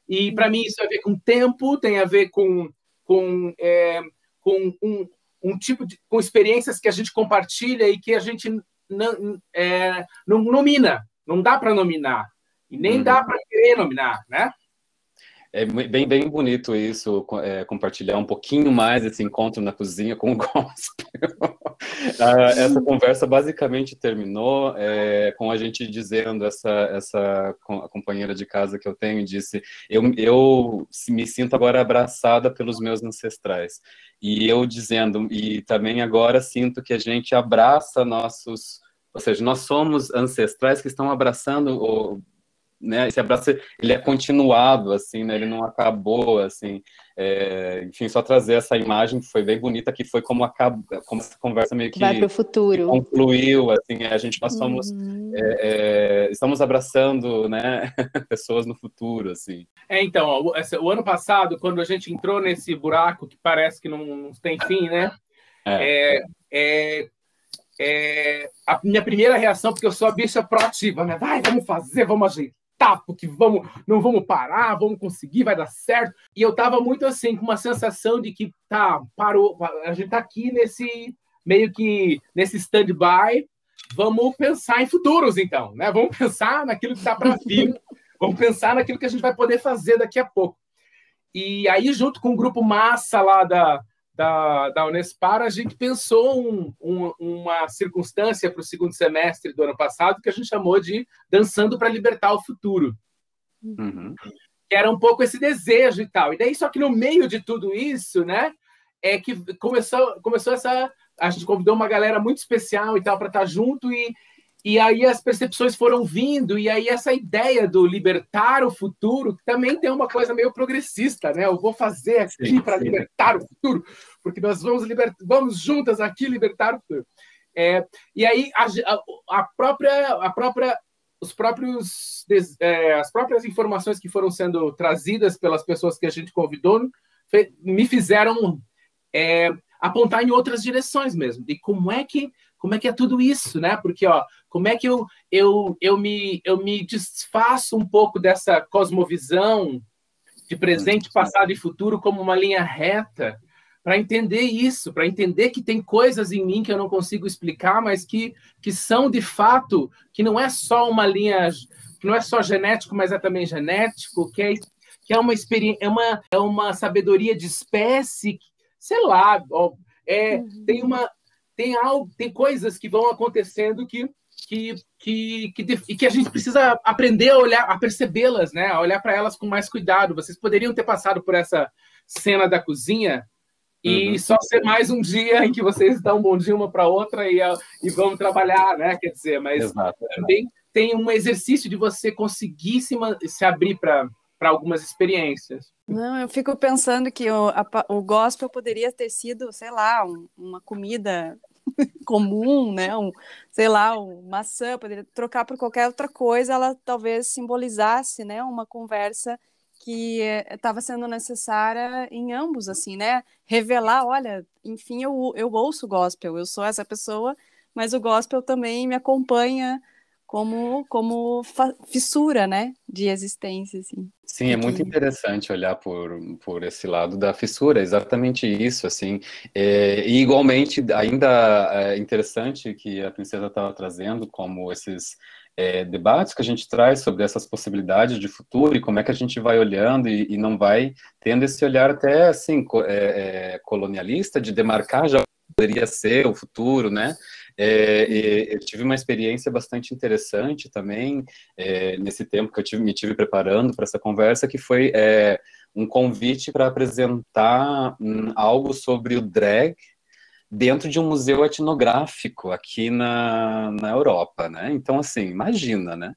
E para mim isso tem a ver com tempo, tem a ver com com é, com um, um tipo de com experiências que a gente compartilha e que a gente não, é, não nomina, não dá para nominar e nem uhum. dá para querer nominar, né? É bem, bem bonito isso, é, compartilhar um pouquinho mais esse encontro na cozinha com o gospel. Ah, essa conversa basicamente terminou é, com a gente dizendo, essa, essa companheira de casa que eu tenho disse, eu, eu me sinto agora abraçada pelos meus ancestrais. E eu dizendo, e também agora sinto que a gente abraça nossos, ou seja, nós somos ancestrais que estão abraçando né, esse abraço ele é continuado, assim, né, ele não acabou, assim, é, enfim, só trazer essa imagem que foi bem bonita, que foi como acabou, como essa conversa meio que vai para o futuro, concluiu, assim, a gente nós somos, uhum. é, é, estamos abraçando, né, pessoas no futuro, assim. É, então, o, o, ano passado, quando a gente entrou nesse buraco que parece que não, não tem fim, né, é, é, é é, a minha primeira reação, porque eu sou a bicha proativa, né? Vai, vamos fazer, vamos ajeitar tá, porque vamos, não vamos parar, vamos conseguir, vai dar certo. E eu tava muito assim, com uma sensação de que tá, parou, a gente tá aqui nesse meio que nesse stand-by, vamos pensar em futuros então, né? Vamos pensar naquilo que tá para vir, vamos pensar naquilo que a gente vai poder fazer daqui a pouco. E aí junto com o grupo massa lá da da, da Unespar, a gente pensou um, um, uma circunstância para o segundo semestre do ano passado que a gente chamou de Dançando para Libertar o Futuro. Uhum. Que era um pouco esse desejo e tal. E daí, só que no meio de tudo isso, né, é que começou, começou essa. A gente convidou uma galera muito especial e tal para estar tá junto e, e aí as percepções foram vindo, e aí essa ideia do libertar o futuro também tem uma coisa meio progressista, né? Eu vou fazer aqui para libertar o futuro, porque nós vamos, liber... vamos juntas aqui libertar o futuro. É, e aí a, a, própria, a própria, os próprios, é, as próprias informações que foram sendo trazidas pelas pessoas que a gente convidou me fizeram é, apontar em outras direções mesmo, de como é que como é que é tudo isso, né? Porque, ó, como é que eu, eu, eu, me, eu me desfaço um pouco dessa cosmovisão de presente, passado e futuro como uma linha reta para entender isso, para entender que tem coisas em mim que eu não consigo explicar, mas que, que são de fato, que não é só uma linha, que não é só genético, mas é também genético, que é, que é uma experiência, é uma, é uma sabedoria de espécie, sei lá, ó, é, uhum. tem uma tem algo, tem coisas que vão acontecendo que que, que, que, e que a gente precisa aprender a olhar, a percebê-las, né? A olhar para elas com mais cuidado. Vocês poderiam ter passado por essa cena da cozinha e uhum. só ser mais um dia em que vocês dão um bom dia uma para outra e, e vão trabalhar, né? Quer dizer, mas Exato. também tem um exercício de você conseguir se, se abrir para algumas experiências. Não, eu fico pensando que o, a, o gospel poderia ter sido, sei lá, um, uma comida comum, né? Um, sei lá, um maçã, poderia trocar por qualquer outra coisa, ela talvez simbolizasse, né, uma conversa que estava sendo necessária em ambos, assim, né? Revelar, olha, enfim, eu, eu ouço gospel, eu sou essa pessoa, mas o gospel também me acompanha como como fissura, né, de existência, assim. Sim, é muito interessante olhar por, por esse lado da fissura, exatamente isso, assim, é, e igualmente ainda é interessante que a princesa estava trazendo como esses é, debates que a gente traz sobre essas possibilidades de futuro e como é que a gente vai olhando e, e não vai tendo esse olhar até, assim, é, é, colonialista de demarcar já poderia ser o futuro, né, é, eu tive uma experiência bastante interessante também é, nesse tempo que eu tive, me tive preparando para essa conversa, que foi é, um convite para apresentar um, algo sobre o drag dentro de um museu etnográfico aqui na, na Europa, né? Então, assim, imagina, né?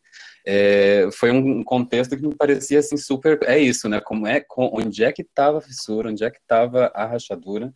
É, foi um contexto que me parecia assim super é isso né como é onde é que estava a fissura onde é que estava a rachadura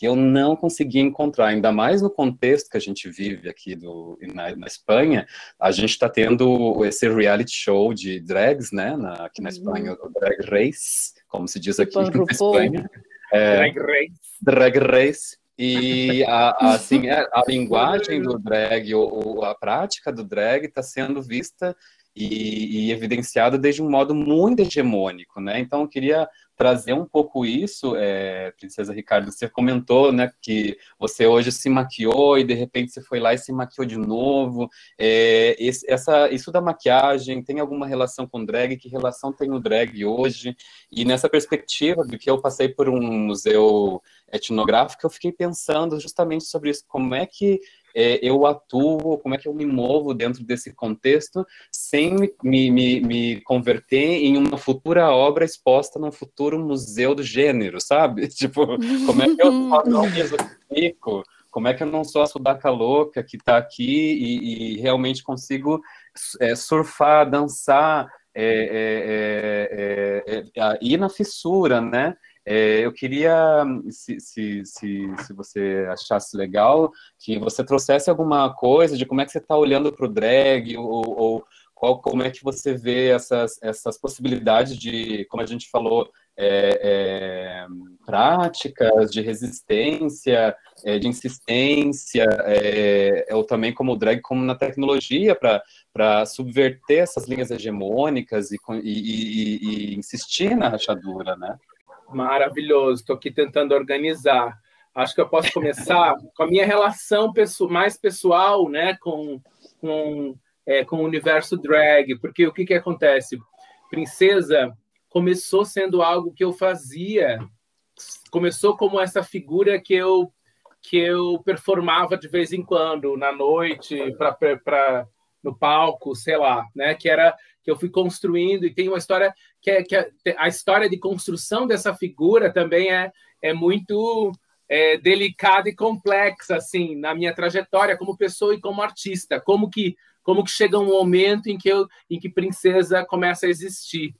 que eu não conseguia encontrar, ainda mais no contexto que a gente vive aqui do, na, na Espanha, a gente está tendo esse reality show de drags, né, na, aqui na uhum. Espanha, o Drag Race, como se diz aqui na Espanha. É, drag Race. Drag Race. E a, a assim, a, é, a linguagem do drag, ou, a prática do drag está sendo vista e, e, evidenciada desde um modo muito hegemônico, né? Então, eu queria trazer um pouco isso, é, Princesa Ricardo, você comentou, né, que você hoje se maquiou e de repente você foi lá e se maquiou de novo. É, esse, essa, isso da maquiagem tem alguma relação com drag? Que relação tem o drag hoje? E nessa perspectiva do que eu passei por um museu etnográfico, eu fiquei pensando justamente sobre isso, como é que é, eu atuo, como é que eu me movo dentro desse contexto, sem me, me, me converter em uma futura obra exposta num futuro museu do gênero, sabe? Tipo, como é que eu não fico? Como é que eu não sou a sudaca louca que está aqui e, e, realmente consigo é, surfar, dançar, é, é, é, é ir na fissura, né? É, eu queria, se, se, se, se, você achasse legal, que você trouxesse alguma coisa de como é que você está olhando para o drag, ou, ou qual, como é que você vê essas, essas possibilidades de, como a gente falou, é, é, práticas de resistência, é, de insistência, é, ou também como drag, como na tecnologia, para subverter essas linhas hegemônicas e, e, e, e insistir na rachadura, né? Maravilhoso, estou aqui tentando organizar. Acho que eu posso começar com a minha relação mais pessoal né, com, com, é, com o universo drag, porque o que, que acontece? Princesa começou sendo algo que eu fazia, começou como essa figura que eu que eu performava de vez em quando na noite para no palco, sei lá, né? Que era que eu fui construindo e tem uma história que é, que é, a história de construção dessa figura também é, é muito é, delicada e complexa assim na minha trajetória como pessoa e como artista como que como que chega um momento em que eu em que princesa começa a existir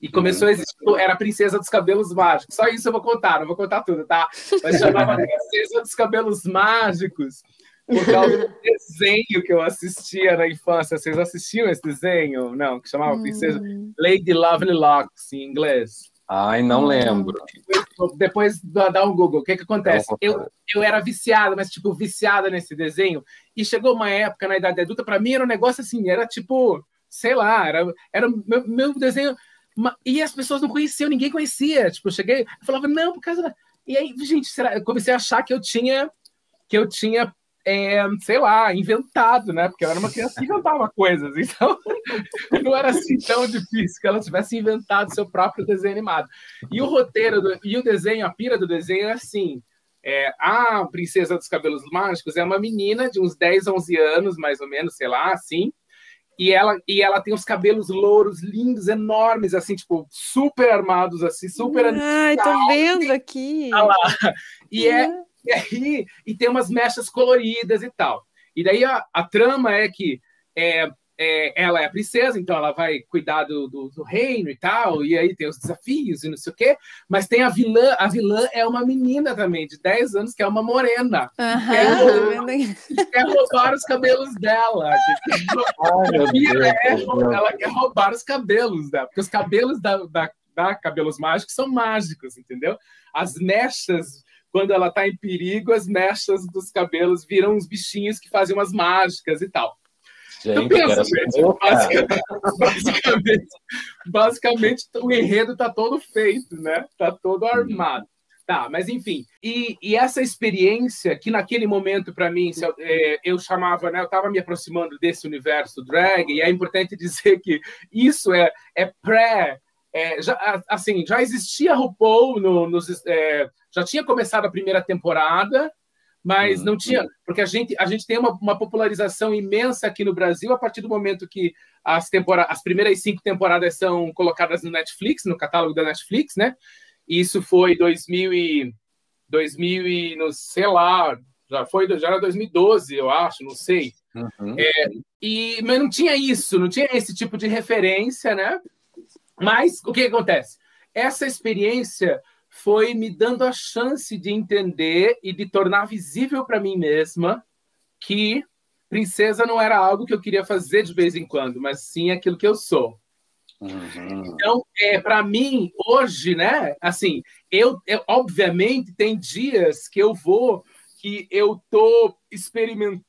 e começou a existir, era a princesa dos cabelos mágicos. Só isso eu vou contar, não vou contar tudo, tá? Mas chamava princesa dos cabelos mágicos por causa do desenho que eu assistia na infância. Vocês assistiam esse desenho? Não, que chamava hum. Princesa Lady Lovely Locks, em inglês. Ai, não lembro. Depois, depois dá um Google. O que que acontece? Eu, eu era viciada, mas tipo, viciada nesse desenho. E chegou uma época na idade adulta, para mim era um negócio assim, era tipo, sei lá, era, era meu, meu desenho. E as pessoas não conheciam, ninguém conhecia. Tipo, eu cheguei, eu falava, não, por causa. Da... E aí, gente, será? eu comecei a achar que eu tinha que eu tinha é, sei lá, inventado, né? Porque eu era uma criança que inventava coisas, então não era assim tão difícil que ela tivesse inventado seu próprio desenho animado. E o roteiro do, e o desenho, a pira do desenho é assim: é, a princesa dos cabelos mágicos é uma menina de uns 10, 11 anos, mais ou menos, sei lá, assim. e ela, e ela tem os cabelos louros, lindos, enormes, assim, tipo, super armados, assim, super. Ai, tô vendo aqui. Olha lá. E, é, e aí, e tem umas mechas coloridas e tal. E daí a, a trama é que é, é, ela é a princesa, então ela vai cuidar do, do, do, reino e tal, e aí tem os desafios e não sei o quê, mas tem a vilã, a vilã é uma menina também, de 10 anos, que é uma morena. Uhum, quer, quer roubar os cabelos dela. ela, ela quer roubar os cabelos dela, porque os cabelos da, da, da Cabelos Mágicos são mágicos, entendeu? As mechas quando ela está em perigo, as mechas dos cabelos viram uns bichinhos que fazem umas mágicas e tal. Gente, pensa, basicamente, basicamente, basicamente, o enredo está todo feito, né? Está todo armado. Tá, mas enfim. E, e essa experiência que naquele momento, para mim, eu, é, eu, chamava, né? Eu estava me aproximando desse universo drag, e é importante dizer que isso é, é pré. É, já, assim, já existia RuPaul no, nos, é, já tinha começado a primeira temporada, mas uhum. não tinha, porque a gente, a gente tem uma, uma, popularização imensa aqui no Brasil a partir do momento que as, tempora as primeiras cinco temporadas são colocadas no Netflix, no catálogo da Netflix, né? Isso foi 2000 e, 2000 e, no, sei lá, já foi, já era 2012, eu acho, não sei. Uhum. É, e, mas não tinha isso, não tinha esse tipo de referência, né? Mas o que, que acontece? Essa experiência foi me dando a chance de entender e de tornar visível para mim mesma que princesa não era algo que eu queria fazer de vez em quando, mas sim aquilo que eu sou. Uhum. Então, é, para mim, hoje, né? Assim, eu, eu, obviamente tem dias que eu vou que eu tô experimentando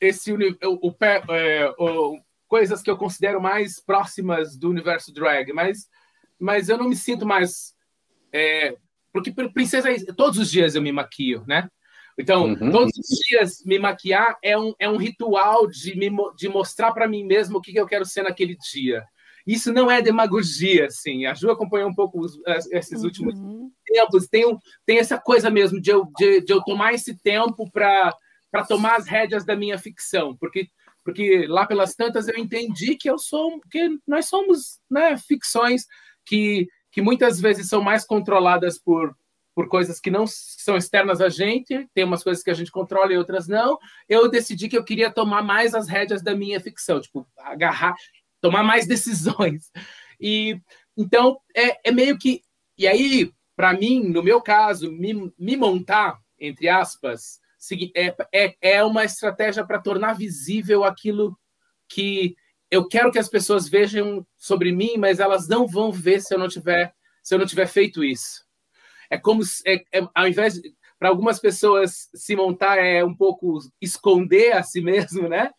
esse o, o, é, o, coisas que eu considero mais próximas do universo drag, mas, mas eu não me sinto mais é, porque princesa, todos os dias eu me maquio, né? Então, uhum. todos os dias me maquiar é um, é um ritual de, me, de mostrar para mim mesmo o que, que eu quero ser naquele dia. Isso não é demagogia, assim. A Ju acompanhou um pouco os, esses uhum. últimos tempos. Tem, tem essa coisa mesmo de eu, de, de eu tomar esse tempo para tomar as rédeas da minha ficção, porque porque lá pelas tantas eu entendi que eu sou que nós somos né, ficções que que muitas vezes são mais controladas por, por coisas que não são externas a gente, tem umas coisas que a gente controla e outras não. Eu decidi que eu queria tomar mais as rédeas da minha ficção, tipo, agarrar, tomar mais decisões. E então é, é meio que. E aí, para mim, no meu caso, me, me montar, entre aspas, é, é, é uma estratégia para tornar visível aquilo que eu quero que as pessoas vejam sobre mim, mas elas não vão ver se eu não tiver se eu não tiver feito isso. É como é, é, ao invés para algumas pessoas se montar é um pouco esconder a si mesmo, né?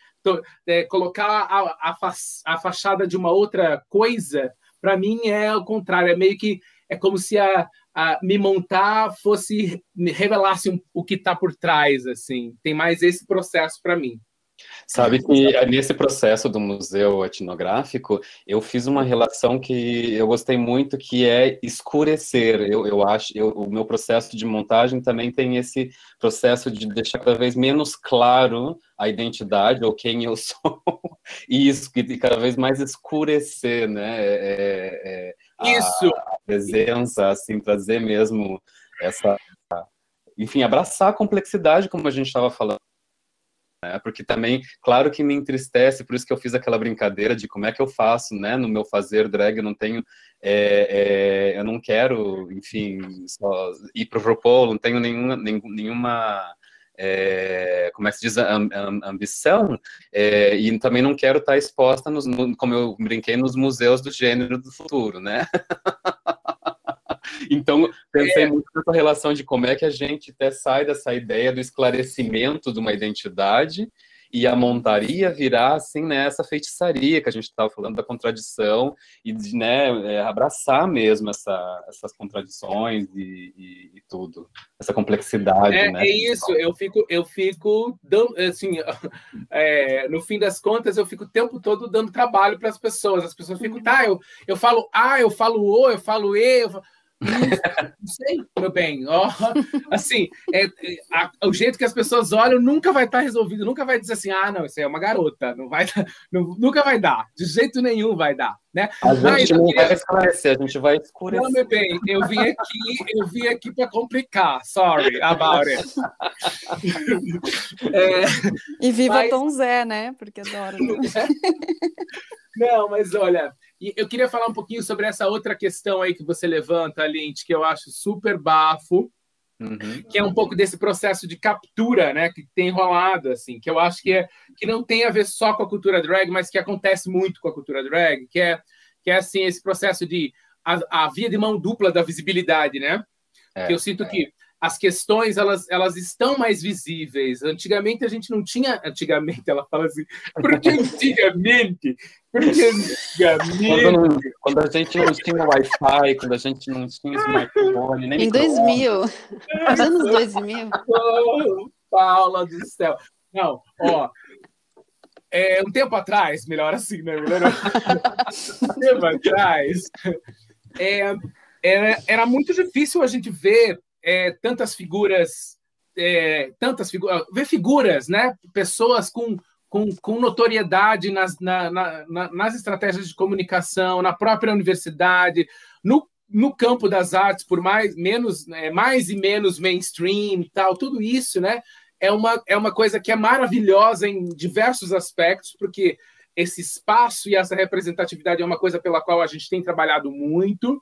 É, colocar a, a, a, fachada de uma outra coisa, para mim é o contrário, é meio que é como se a, me montar fosse me revelasse um, o que está por trás, assim. Tem mais esse processo para mim. Sabe que nesse processo do museu etnográfico, eu fiz uma relação que eu gostei muito, que é escurecer. Eu, eu acho, eu, o meu processo de montagem também tem esse processo de deixar cada vez menos claro a identidade ou quem eu sou, e isso, e cada vez mais escurecer, né? É, é, é isso! A presença, assim, trazer mesmo essa. Enfim, abraçar a complexidade, como a gente estava falando né? Porque também, claro que me entristece, por isso que eu fiz aquela brincadeira de como é que eu faço, né? No meu fazer drag, eu não tenho, é, é, eu não quero, enfim, ir para o não tenho nenhuma, nenhuma é, como é que se diz, ambição, é, e também não quero estar exposta, nos, no, como eu brinquei, nos museus do gênero do futuro, né? Então, pensei é. muito nessa relação de como é que a gente até sai dessa ideia do esclarecimento de uma identidade e a montaria virar assim nessa né, feitiçaria que a gente estava falando da contradição e de né, é, abraçar mesmo essa, essas contradições e, e, e, tudo essa complexidade é, né? é isso eu fico eu fico dando assim é, no fim das contas eu fico o tempo todo dando trabalho para as pessoas as pessoas ficam tá eu, eu falo ah eu falo o eu falo e eu falo, Não sei, meu bem. Oh, assim, é, é a, o jeito que as pessoas olham nunca vai estar resolvido, nunca vai dizer assim, ah, não, isso aí é uma garota, não vai, não, nunca vai dar, de jeito nenhum vai dar, né? A gente Mas, não queria... vai esclarecer, a gente vai escurecer. Não, meu bem, eu vim aqui, eu vim aqui para complicar, sorry about it. é, e viva mas... Tom Zé, né? Porque adoro. Não, mas olha, eu queria falar um pouquinho sobre essa outra questão aí que você levanta, Lint, que eu acho super bafo, uhum. que é um pouco desse processo de captura, né, que tem rolado, assim, que eu acho que, é, que não tem a ver só com a cultura drag, mas que acontece muito com a cultura drag, que é, que é assim, esse processo de a, a via de mão dupla da visibilidade, né? É, que eu sinto é. que as questões elas, elas estão mais visíveis. Antigamente a gente não tinha. Antigamente ela fala assim, porque antigamente? Quando, quando a gente não tinha Wi-Fi, quando a gente não tinha smartphone, nem Em 2000. Nos anos 2000. Oh, Paula do céu. Não, ó. É, um tempo atrás, melhor assim, né? Melhor... um tempo atrás, é, era, era muito difícil a gente ver é, tantas figuras, é, tantas figuras, ver figuras, né? Pessoas com, com, com notoriedade nas, na, na, nas estratégias de comunicação, na própria universidade, no, no campo das artes, por mais, menos, é, mais e menos mainstream e tal, tudo isso, né? É uma, é uma coisa que é maravilhosa em diversos aspectos, porque esse espaço e essa representatividade é uma coisa pela qual a gente tem trabalhado muito.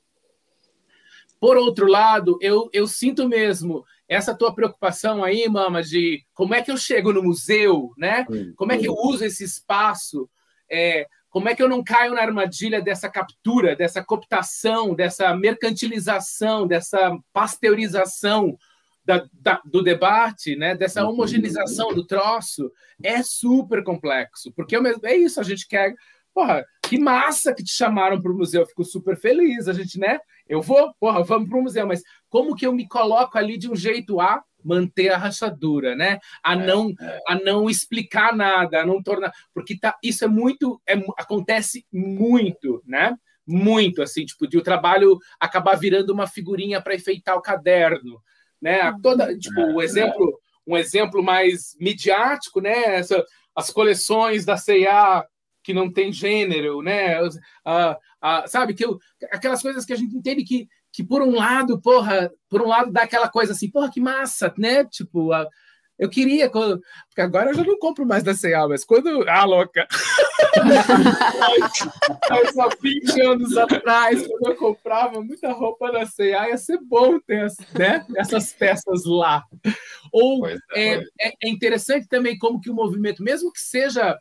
Por outro lado, eu, eu sinto mesmo essa tua preocupação aí, Mama, de como é que eu chego no museu, né? Como é que eu uso esse espaço? É, como é que eu não caio na armadilha dessa captura, dessa cooptação, dessa mercantilização, dessa pasteurização da, da, do debate, né? dessa homogeneização do troço? É super complexo, porque é isso, a gente quer. Porra, que massa que te chamaram para o museu, eu fico super feliz. A gente, né? Eu vou, porra, vamos para o museu, mas como que eu me coloco ali de um jeito a manter a rachadura, né? A é, não é. a não explicar nada, a não tornar, porque tá, isso é muito é, acontece muito, né? Muito assim, tipo, de o trabalho acabar virando uma figurinha para enfeitar o caderno, né? Uhum. Toda, tipo, o é, exemplo, um exemplo mais midiático, né? Essa, as coleções da C&A que não tem gênero, né? Uh, uh, sabe que eu, aquelas coisas que a gente entende que, que por um lado, porra, por um lado dá aquela coisa assim, porra, que massa, né? Tipo, uh, eu queria, quando, porque agora eu já não compro mais da C&A, mas quando, ah, louca, há 20 anos atrás, quando eu comprava muita roupa da C&A, ia ser bom ter né? essas peças lá. Ou é, é, é, é interessante também como que o movimento, mesmo que seja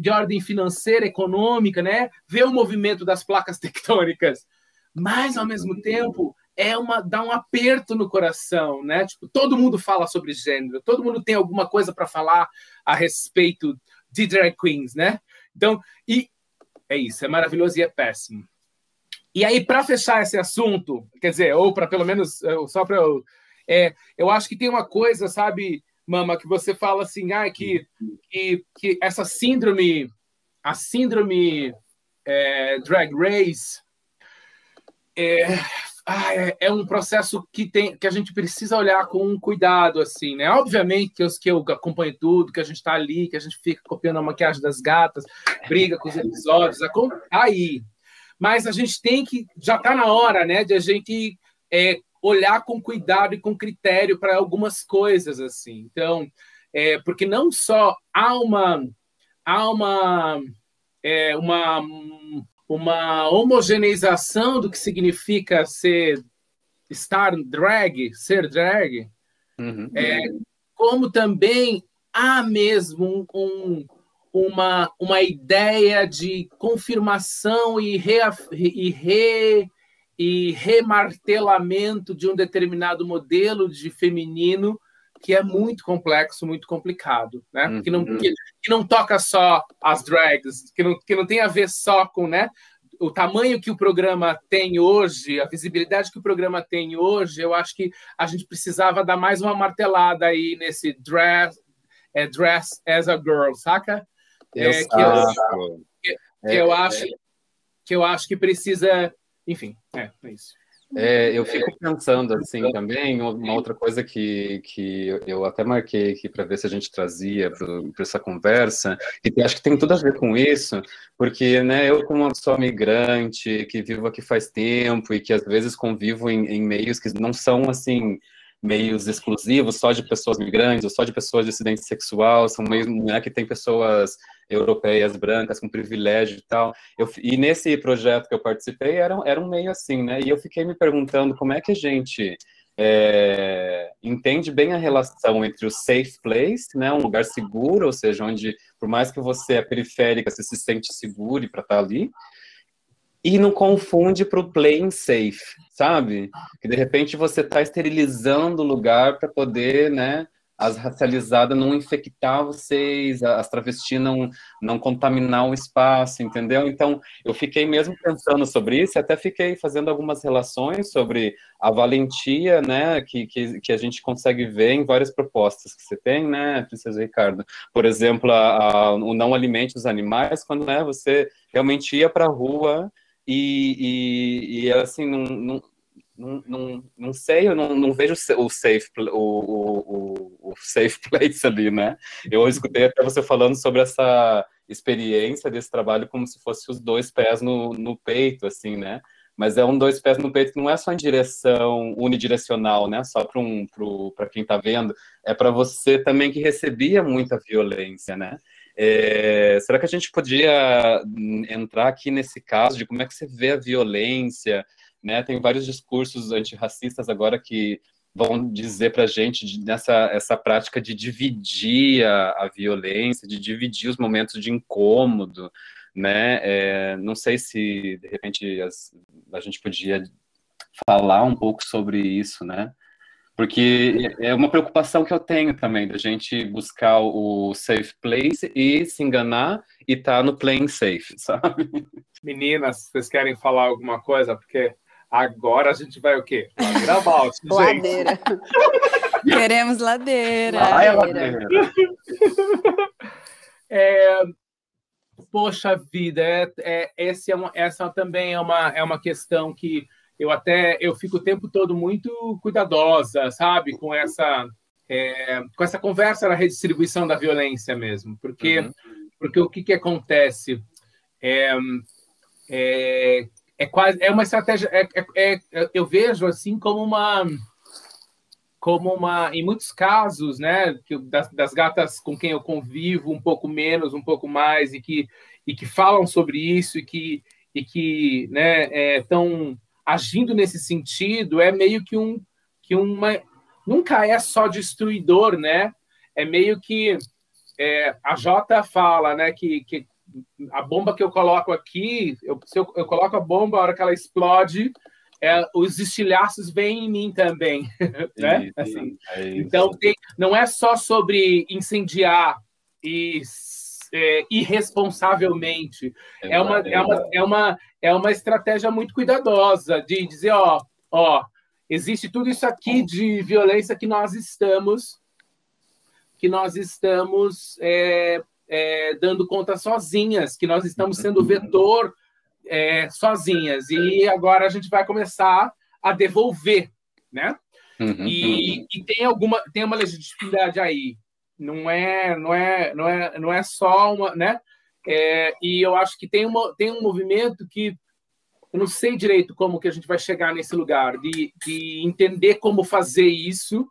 de ordem financeira, econômica, né? Ver o movimento das placas tectônicas, mas ao mesmo tempo é uma dá um aperto no coração, né? Tipo, todo mundo fala sobre gênero, todo mundo tem alguma coisa para falar a respeito de drag queens, né? Então, e é isso, é maravilhoso e é péssimo. E aí, para fechar esse assunto, quer dizer, ou para pelo menos, só para eu. É, eu acho que tem uma coisa, sabe, Mama, que você fala assim, ah, que, que, que essa síndrome, a síndrome é, drag race, é, ah, é, é, um processo que tem que a gente precisa olhar com cuidado, assim, né? Obviamente que, os, que eu acompanho tudo, que a gente está ali, que a gente fica copiando a maquiagem das gatas, briga com os episódios, aí. Mas a gente tem que, já está na hora, né, de a gente é, olhar com cuidado e com critério para algumas coisas assim. Então, é, porque não só há uma há uma é, uma uma homogeneização do que significa ser estar drag, ser drag, uhum. é, como também há mesmo um, um, uma, uma ideia de confirmação e, re, e re, e remartelamento de um determinado modelo de feminino que é muito complexo, muito complicado, né? Uhum. Que, não, que, que, não toca só as drags, que não, que não tem a ver só com, né? O tamanho que o programa tem hoje, a visibilidade que o programa tem hoje, eu acho que a gente precisava dar mais uma martelada aí nesse dress, é, dress as a girl, saca? É, que, eu, que, que eu acho que eu acho que precisa enfim, é, é isso. É, eu fico pensando assim também, uma outra coisa que, que eu até marquei aqui para ver se a gente trazia para essa conversa, e acho que tem tudo a ver com isso, porque né, eu, como uma pessoa migrante, que vivo aqui faz tempo e que às vezes convivo em, em meios que não são assim meios exclusivos só de pessoas migrantes ou só de pessoas de dissidência sexual, são meios né, que tem pessoas europeias brancas com privilégio e tal. Eu, e nesse projeto que eu participei era, era um meio assim, né? E eu fiquei me perguntando como é que a gente é, entende bem a relação entre o safe place, né, um lugar seguro, ou seja, onde por mais que você é periférica, você se sente seguro para estar ali, e não confunde para o playing safe, sabe? Que de repente você está esterilizando o lugar para poder, né? As racializadas não infectar vocês, as travestis não, não contaminar o espaço, entendeu? Então, eu fiquei mesmo pensando sobre isso, até fiquei fazendo algumas relações sobre a valentia, né, que, que, que a gente consegue ver em várias propostas que você tem, né, Princesa Ricardo? Por exemplo, a, a, o não alimente os animais, quando né, você realmente ia para a rua e, e, e assim, não, não, não, não, não sei, eu não, não vejo o safe, o, o, o, safe place ali, né? Eu escutei até você falando sobre essa experiência desse trabalho como se fosse os dois pés no, no peito, assim, né? Mas é um dois pés no peito que não é só em direção unidirecional, né? Só para um, quem está vendo, é para você também que recebia muita violência, né? É, será que a gente podia entrar aqui nesse caso de como é que você vê a violência? Né? Tem vários discursos antirracistas agora que vão dizer para a gente nessa essa prática de dividir a, a, violência, de dividir os momentos de incômodo, né? É, não sei se de repente as, a gente podia falar um pouco sobre isso, né? Porque é uma preocupação que eu tenho também, da gente buscar o safe place e se enganar e estar tá no playing safe, sabe? Meninas, vocês querem falar alguma coisa? Porque agora a gente vai o quê? Ladeira abaixo, gente. Ladeira. Queremos ladeira. Vai, ladeira. É, poxa vida, é, é, esse é uma, essa também é uma, é uma questão que eu até eu fico o tempo todo muito cuidadosa, sabe, com essa é, com essa conversa da redistribuição da violência mesmo, porque uhum. porque o que que acontece é, é, é quase é uma estratégia é, é, é, eu vejo assim como uma como uma em muitos casos né que das, das gatas com quem eu convivo um pouco menos um pouco mais e que e que falam sobre isso e que e que né estão agindo nesse sentido é meio que um que uma nunca é só destruidor, né? É meio que é, a Jota fala, né, que, que a bomba que eu coloco aqui, eu, se eu, eu coloco a bomba, a hora que ela explode, é, os estilhaços vêm em mim também, né? Assim, é então tem, não é só sobre incendiar e é, irresponsavelmente. É uma, é, uma, é, uma, é uma estratégia muito cuidadosa de dizer, ó, ó, existe tudo isso aqui de violência que nós estamos que nós estamos é, é, dando conta sozinhas, que nós estamos sendo vetor é, sozinhas. E agora a gente vai começar a devolver, né? Uhum, e, e, tem alguma tem uma legitimidade aí não é, não é, não é, não é só uma, né? É, e eu acho que tem, uma, tem um movimento que eu não sei direito como que a gente vai chegar nesse lugar de, de entender como fazer isso,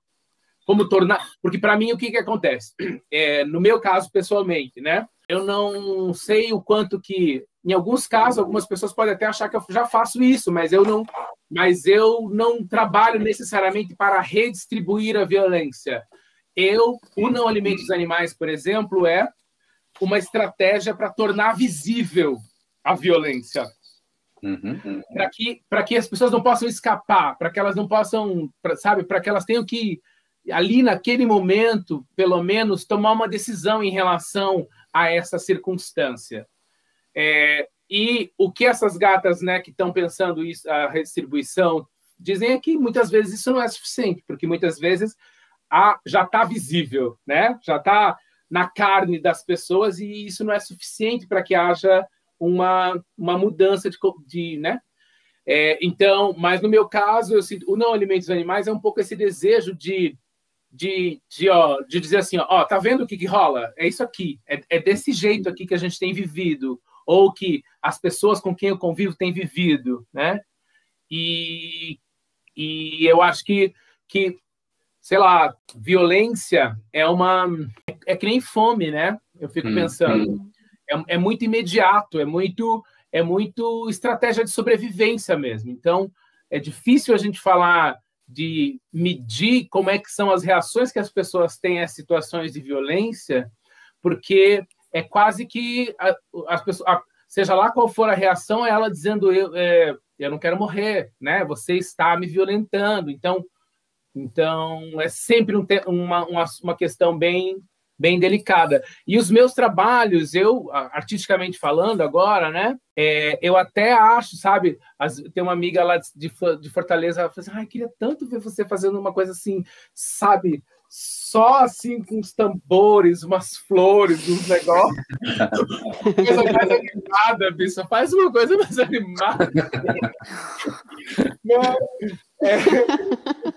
como tornar, porque para mim o que que acontece? É, no meu caso pessoalmente, né? Eu não sei o quanto que, em alguns casos, algumas pessoas podem até achar que eu já faço isso, mas eu não, mas eu não trabalho necessariamente para redistribuir a violência. Eu, o não alimente os animais, por exemplo, é uma estratégia para tornar visível a violência. Uhum. Para que, que as pessoas não possam escapar, para que elas não possam, pra, sabe, para que elas tenham que, ali naquele momento, pelo menos, tomar uma decisão em relação a essa circunstância. É, e o que essas gatas né, que estão pensando isso, a redistribuição, dizem é que muitas vezes isso não é suficiente, porque muitas vezes a, já está visível, né? já está na carne das pessoas e isso não é suficiente para que haja uma, uma mudança de, de né? É, então, mas no meu caso, eu o não alimentos animais é um pouco esse desejo de, de, de, ó, de dizer assim, ó, tá vendo o que, que rola? É isso aqui, é, é desse jeito aqui que a gente tem vivido, ou que as pessoas com quem eu convivo têm vivido, né? E, e eu acho que, que, sei lá, violência é uma. É, é que nem fome, né? Eu fico hum, pensando. Hum. É, é muito imediato, é muito é muito estratégia de sobrevivência mesmo. Então, é difícil a gente falar de medir como é que são as reações que as pessoas têm a situações de violência, porque é quase que as pessoas, seja lá qual for a reação, é ela dizendo eu, é, eu não quero morrer, né? Você está me violentando. Então, então é sempre um, uma, uma questão bem bem delicada. E os meus trabalhos, eu, artisticamente falando agora, né, é, eu até acho, sabe, as, tem uma amiga lá de, de Fortaleza, ela falou assim, ai, queria tanto ver você fazendo uma coisa assim, sabe, só assim com os tambores, umas flores, uns negócios. coisa mais animada, bicho. Faz uma coisa mais animada. É,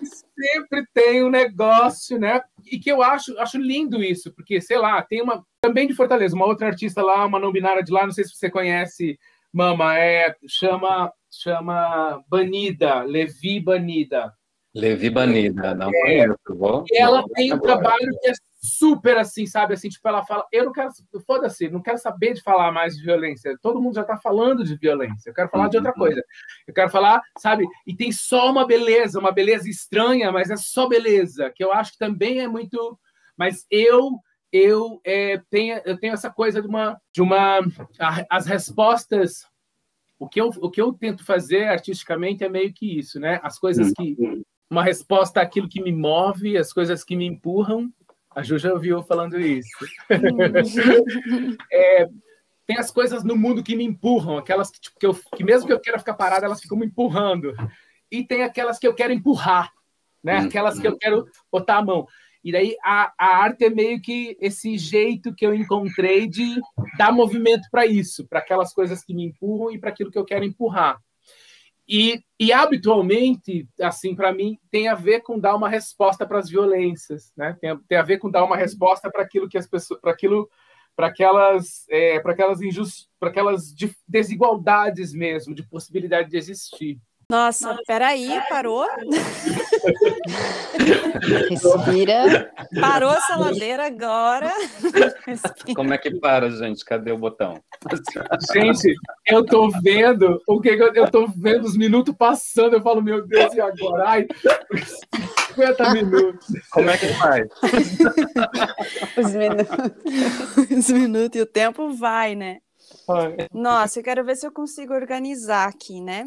sempre tem um negócio, né? E que eu acho, acho lindo isso, porque, sei lá, tem uma. Também de Fortaleza, uma outra artista lá, uma não binária de lá, não sei se você conhece, Mama, é, chama, chama Banida, Levi Banida. Levi Banida, não é, conheço. Vou, e ela tem um trabalho que é super assim, sabe? Assim, tipo, ela fala, eu não quero, foda-se, não quero saber de falar mais de violência. Todo mundo já tá falando de violência. Eu quero falar de outra uhum. coisa. Eu quero falar, sabe? E tem só uma beleza, uma beleza estranha, mas é só beleza, que eu acho que também é muito. Mas eu eu é, tenho eu tenho essa coisa de uma de uma as respostas o que eu o que eu tento fazer artisticamente é meio que isso, né? As coisas uhum. que uma resposta àquilo que me move, as coisas que me empurram. A Ju já ouviu falando isso. é, tem as coisas no mundo que me empurram, aquelas que, tipo, que, eu, que mesmo que eu queira ficar parada, elas ficam me empurrando. E tem aquelas que eu quero empurrar, né? Hum, aquelas que eu hum. quero botar a mão. E daí a, a arte é meio que esse jeito que eu encontrei de dar movimento para isso, para aquelas coisas que me empurram e para aquilo que eu quero empurrar. E, e habitualmente, assim, para mim, tem a ver com dar uma resposta para as violências, né? Tem a, tem a ver com dar uma resposta para aquilo que as pessoas, para aquilo, para aquelas, é, para aquelas injust, para aquelas desigualdades mesmo, de possibilidade de existir. Nossa, peraí, parou? Respira. Parou essa ladeira agora. Como é que para, gente? Cadê o botão? Gente, eu tô vendo o que eu, eu tô vendo os minutos passando. Eu falo, meu Deus, e agora? Ai, 50 minutos. Como é que faz? Os minutos. Os minutos e o tempo vai, né? Nossa, eu quero ver se eu consigo organizar aqui, né?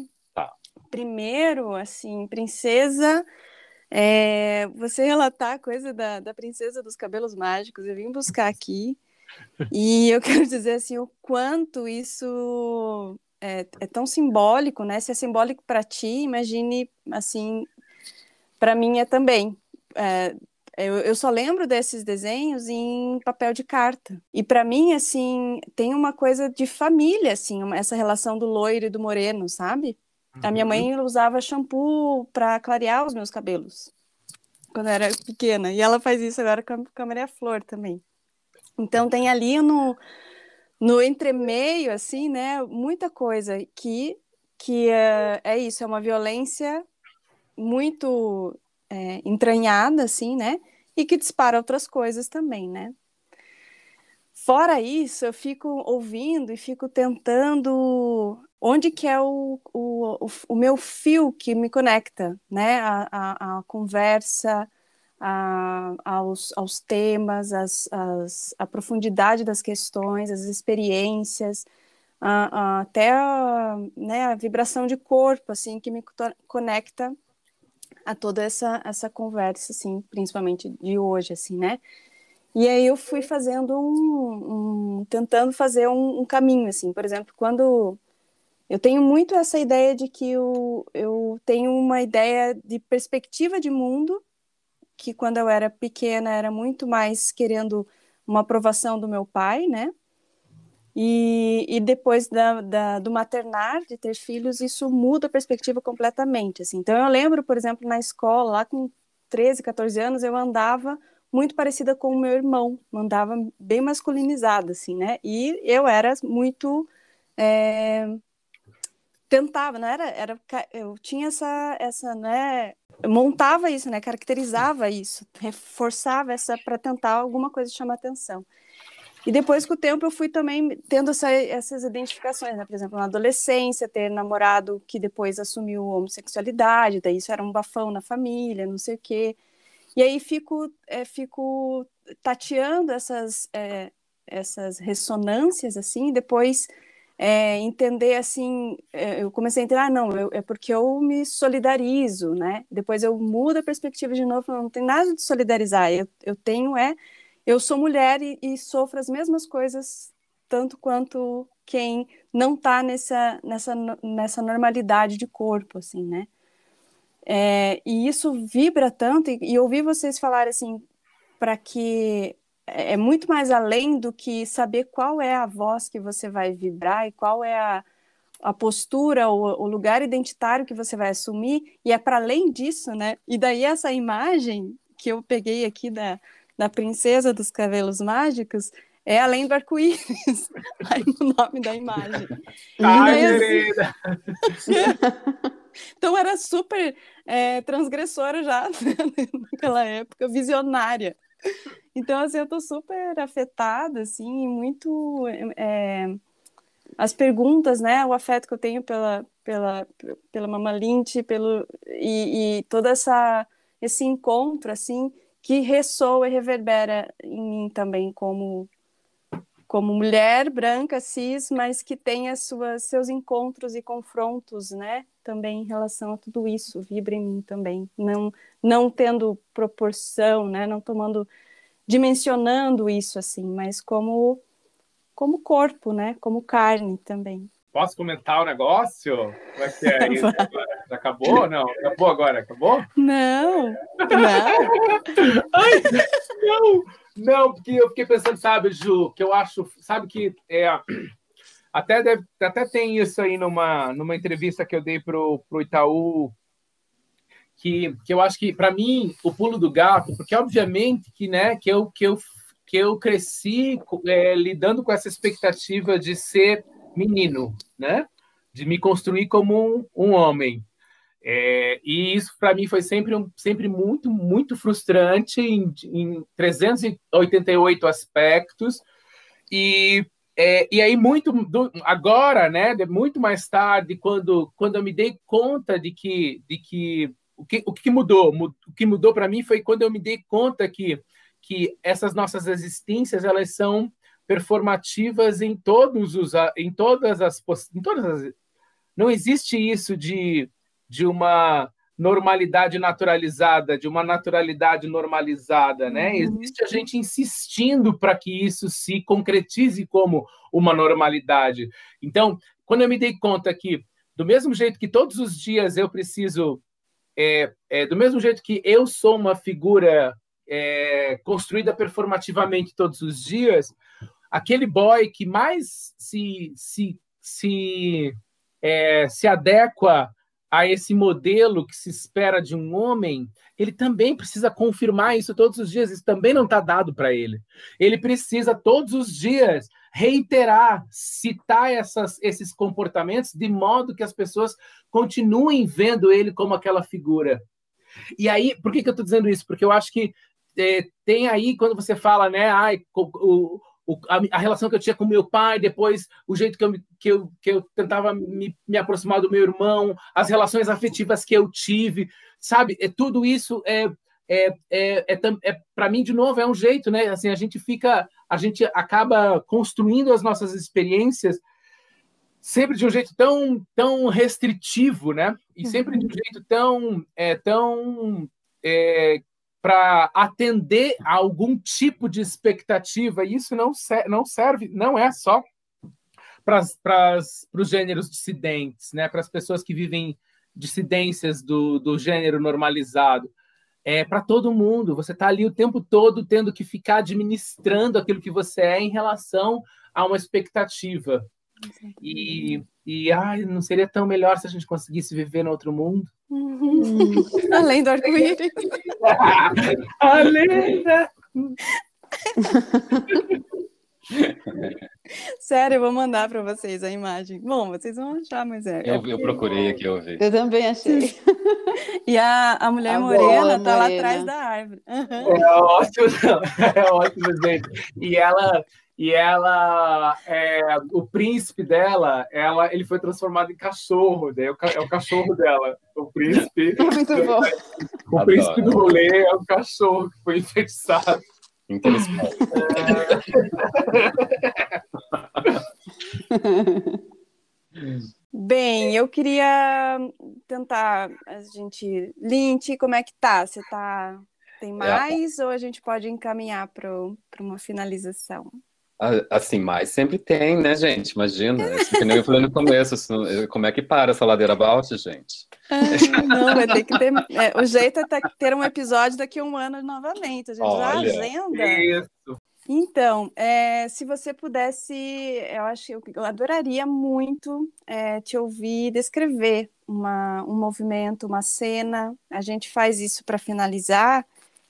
Primeiro, assim, princesa, é, você relatar a coisa da, da princesa dos cabelos mágicos, eu vim buscar aqui, e eu quero dizer, assim, o quanto isso é, é tão simbólico, né? Se é simbólico para ti, imagine, assim, para mim é também. É, eu, eu, só lembro desses desenhos em papel de carta. E para mim, assim, tem uma coisa de família, assim, uma, essa relação do loiro e do moreno, sabe? A minha mãe uhum. usava shampoo para clarear os meus cabelos quando eu era pequena. E ela faz isso agora com a Maria Flor também. Então tem ali no, no entremeio, assim, né, muita coisa que, que é, é isso, é uma violência muito é, entranhada, assim, né, e que dispara outras coisas também, né. Fora isso, eu fico ouvindo e fico tentando onde que é o, o, o, meu fio que me conecta, né? A, a, a conversa, a, aos, aos temas, as, as, a profundidade das questões, as experiências, a, até a, né, a vibração de corpo, assim, que me conecta a toda essa, essa conversa, assim, principalmente de hoje, assim, né? E aí eu fui fazendo um, um tentando fazer um, um, caminho, assim, por exemplo, quando eu tenho muito essa ideia de que eu, eu tenho uma ideia de perspectiva de mundo, que quando eu era pequena era muito mais querendo uma aprovação do meu pai, né? E, e depois da, da, do maternar, de ter filhos, isso muda a perspectiva completamente. Assim. Então, eu lembro, por exemplo, na escola, lá com 13, 14 anos, eu andava muito parecida com o meu irmão, andava bem masculinizada, assim, né? E eu era muito. É... Tentava, não era, era. Eu tinha essa, essa, né? Montava isso, né? Caracterizava isso, reforçava essa para tentar alguma coisa chamar atenção. E depois, com o tempo, eu fui também tendo essa, essas identificações, né? Por exemplo, na adolescência, ter namorado que depois assumiu homossexualidade, daí isso era um bafão na família, não sei o quê. E aí fico, é, fico tateando essas, é, essas ressonâncias, assim, depois é, entender, assim, eu comecei a entender, ah, não, eu, é porque eu me solidarizo, né? Depois eu mudo a perspectiva de novo, não tem nada de solidarizar, eu, eu tenho é eu sou mulher e, e sofro as mesmas coisas tanto quanto quem não está nessa, nessa, nessa normalidade de corpo, assim, né? É, e isso vibra tanto, e, e ouvir vocês falarem assim, para que é, é muito mais além do que saber qual é a voz que você vai vibrar e qual é a, a postura, o, o lugar identitário que você vai assumir, e é para além disso, né? E daí essa imagem que eu peguei aqui da, da Princesa dos Cabelos Mágicos é além do arco-íris, aí o nome da imagem. Ai, querida! então era super é, transgressora já naquela época, visionária. Então, assim, eu tô super afetada, assim, muito... É, as perguntas, né, o afeto que eu tenho pela, pela, pela Mama Lynch, pelo, e, e todo essa, esse encontro, assim, que ressoa e reverbera em mim também como como mulher branca cis, mas que tem as suas seus encontros e confrontos, né? Também em relação a tudo isso, vibra em mim também, não não tendo proporção, né? Não tomando dimensionando isso assim, mas como como corpo, né? Como carne também. Posso comentar o negócio? Como é que é isso agora? Já acabou? Não, acabou agora, acabou? Não, não. Ai, não, não, porque eu fiquei pensando, sabe, Ju, que eu acho, sabe que é, até, deve, até tem isso aí numa, numa entrevista que eu dei pro, pro Itaú, que, que eu acho que, para mim, o pulo do gato, porque obviamente que, né, que eu, que eu, que eu cresci é, lidando com essa expectativa de ser menino, né? De me construir como um, um homem. É, e isso para mim foi sempre, um, sempre muito, muito frustrante em, em 388 aspectos. E, é, e aí, muito do, agora, né, muito mais tarde, quando, quando eu me dei conta de que, de que o que, o que mudou? O que mudou para mim foi quando eu me dei conta que, que essas nossas existências elas são performativas em todos os em todas as em todas as, não existe isso de, de uma normalidade naturalizada, de uma naturalidade normalizada, né? Uhum. Existe a gente insistindo para que isso se concretize como uma normalidade. Então, quando eu me dei conta que do mesmo jeito que todos os dias eu preciso é, é, do mesmo jeito que eu sou uma figura é, construída performativamente todos os dias, aquele boy que mais se, se, se, é, se adequa a esse modelo que se espera de um homem, ele também precisa confirmar isso todos os dias. Isso também não está dado para ele. Ele precisa todos os dias reiterar, citar essas, esses comportamentos de modo que as pessoas continuem vendo ele como aquela figura. E aí, por que, que eu estou dizendo isso? Porque eu acho que é, tem aí, quando você fala, né, ai, o, o, a, a, relação que eu tinha com meu pai, depois o jeito que eu, que eu, que eu tentava me, me aproximar do meu irmão, as relações afetivas que eu tive, sabe? É, tudo isso é, é, é, é, é para mim, de novo, é um jeito, né? Assim, a gente fica, a gente acaba construindo as nossas experiências sempre de um jeito tão, tão restritivo, né? E sempre de um uhum. jeito tão, é, tão é, para atender a algum tipo de expectativa, e isso não, ser, não serve, não é só para os gêneros dissidentes, né? para as pessoas que vivem dissidências do, do gênero normalizado. É para todo mundo. Você está ali o tempo todo tendo que ficar administrando aquilo que você é em relação há uma expectativa. E, e ai, não seria tão melhor se a gente conseguisse viver no outro mundo? Uhum. Além do arco-íris. Além da... Sério, eu vou mandar para vocês a imagem. Bom, vocês vão achar, mas é. Eu, eu procurei aqui, eu vi. Eu também achei. E a, a mulher A morena boa tá lá atrás da árvore. Uhum. É ótimo, é ótimo, gente. E ela, e ela, é, o príncipe dela, ela, ele foi transformado em cachorro, daí é o é o cachorro dela. O príncipe, Muito bom. o Adoro. príncipe do rolê é o cachorro que foi enfeitiçado. Interessante. Bem, eu queria tentar a gente. Lint, como é que tá? Você tá. Tem mais ou a gente pode encaminhar para uma finalização? Assim, mais sempre tem, né, gente? Imagina, é isso que nem eu falei no começo, assim, como é que para essa ladeira abaixo, gente? Ah, não, vai ter que ter. é, o jeito é ter- ter um episódio daqui a um ano novamente. A gente já Olha. agenda. Isso. Então, é, se você pudesse, eu acho que eu, eu adoraria muito é, te ouvir descrever uma, um movimento, uma cena. A gente faz isso para finalizar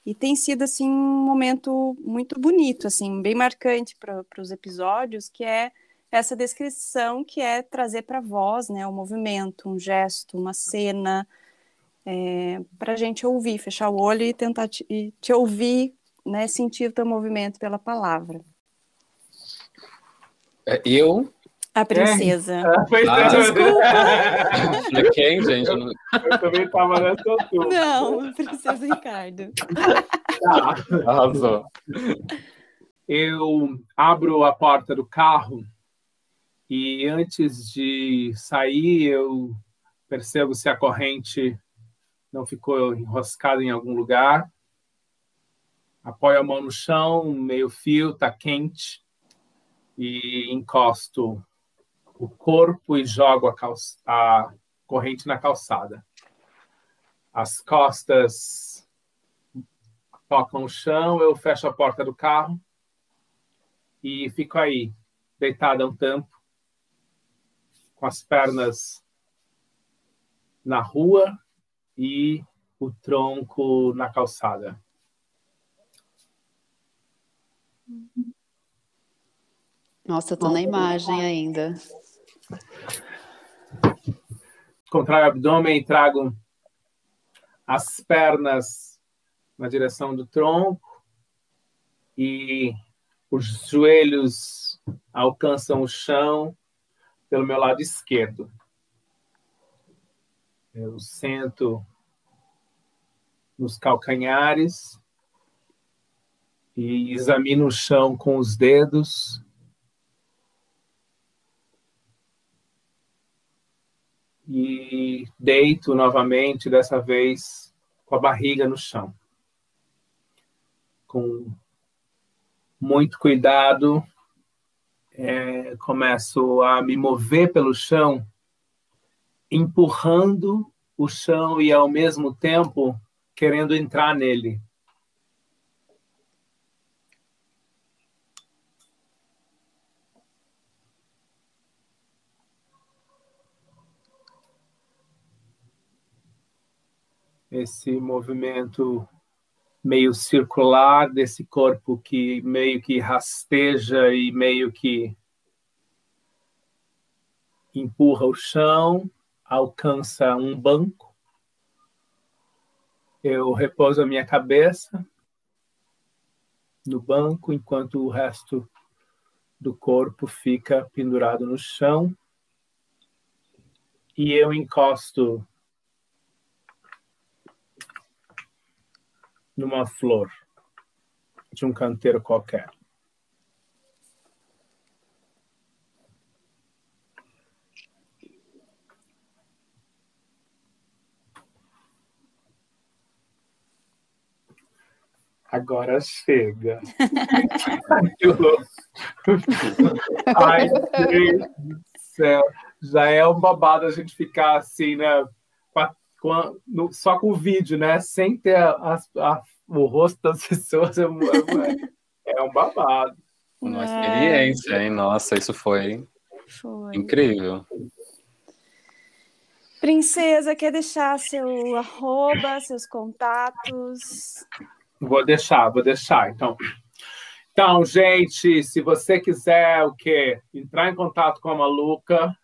e tem sido assim um momento muito bonito, assim, bem marcante para os episódios, que é essa descrição que é trazer para voz, né, um movimento, um gesto, uma cena, para a gente ouvir, fechar o olho e tentar te, e te ouvir né, sentir o teu movimento pela palavra. É, Eu? A princesa. Ah, pois Ah, é. Falei, Quem, gente? Eu Eu também estava nessa altura. Não, a princesa Ricardo. Tá. Arrasou. eu abro a porta do carro e antes de sair eu percebo se a corrente não ficou enroscada em algum lugar. Apoio a mão no chão, meio fio, tá quente e encosto o corpo e jogo a, calça- a corrente na calçada. As costas tocam o chão, eu fecho a porta do carro e fico aí, deitada um tempo, com as pernas na rua e o tronco na calçada. Nossa, eu tô na imagem ainda. Contraio o abdômen e trago as pernas na direção do tronco e os joelhos alcançam o chão pelo meu lado esquerdo. Eu sento nos calcanhares e examino o chão com os dedos. E deito novamente, dessa vez com a barriga no chão. Com muito cuidado, é, começo a me mover pelo chão, empurrando o chão e ao mesmo tempo querendo entrar nele. Esse movimento meio circular desse corpo que meio que rasteja e meio que empurra o chão, alcança um banco. Eu repouso a minha cabeça no banco enquanto o resto do corpo fica pendurado no chão. E eu encosto numa flor de um canteiro qualquer. Agora chega. Ai, Deus do céu. Já é um babado a gente ficar assim, né? Com a- no- só com o vídeo, né? Sem ter a- a- a- o rosto das pessoas. É, um- é um babado. Uma experiência, hein? Nossa, isso foi, Foi. incrível. Princesa, quer deixar seu arroba, seus contatos? Vou deixar, vou deixar. Então, então, gente, se você quiser o quê? Entrar em contato com a Maluca,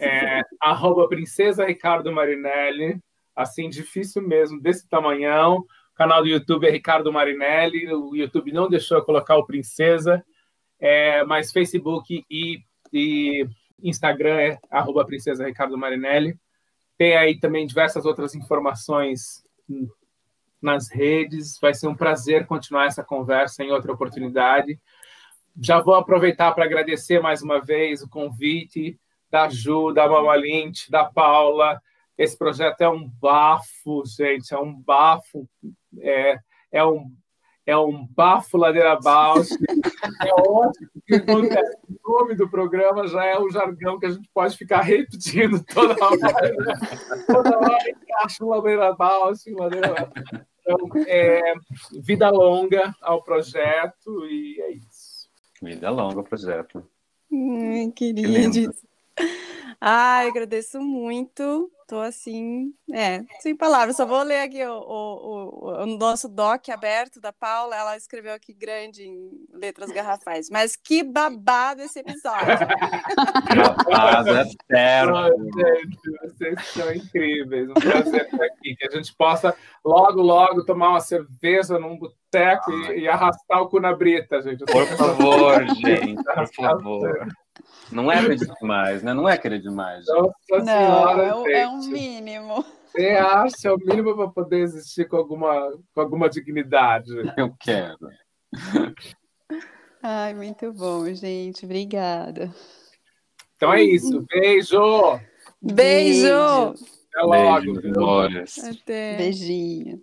é, arroba Princesa Ricardo Marinelli, assim, difícil mesmo, desse tamanhão. O canal do YouTube é Ricardo Marinelli, o YouTube não deixou eu colocar o Princesa, é, mas Facebook e, e Instagram é arroba Princesa Ricardo Marinelli. Tem aí também diversas outras informações nas redes. Vai ser um prazer continuar essa conversa em outra oportunidade. Já vou aproveitar para agradecer mais uma vez o convite da Ju, da Mama Lynch, da Paula. Esse projeto é um bafo, gente, é um bafo, é, é um é um bafo ladeira abaixo. É ótimo, porque. O nome do programa já é o jargão que a gente pode ficar repetindo toda hora. Toda hora encaixa um ladeira abaixo, ladeira abaixo. Então, é, vida longa ao projeto e é isso. Vida longa o projeto. Ai, Que queridos. Ai, agradeço muito. Tô assim, é, sem palavras. Só vou ler aqui o, o, o, o nosso doc aberto da Paula. Ela escreveu aqui grande em letras garrafais. Mas que babado esse episódio. Rapaz, é sério. gente, vocês são incríveis. Um prazer estar aqui. Que a gente possa logo, logo tomar uma cerveja num boteco e, e arrastar o cu na brita, gente. Por favor, gente, por favor. Não é pedir demais, né? Não é querer demais. gente. Nossa Não, senhora, é, um- é um mínimo. Você acha é o mínimo para poder existir com alguma, com alguma dignidade. Eu quero. Ai, muito bom, gente. Obrigada. Então é isso. Beijo! Beijo. Até logo. Beijo. Até. Beijinho.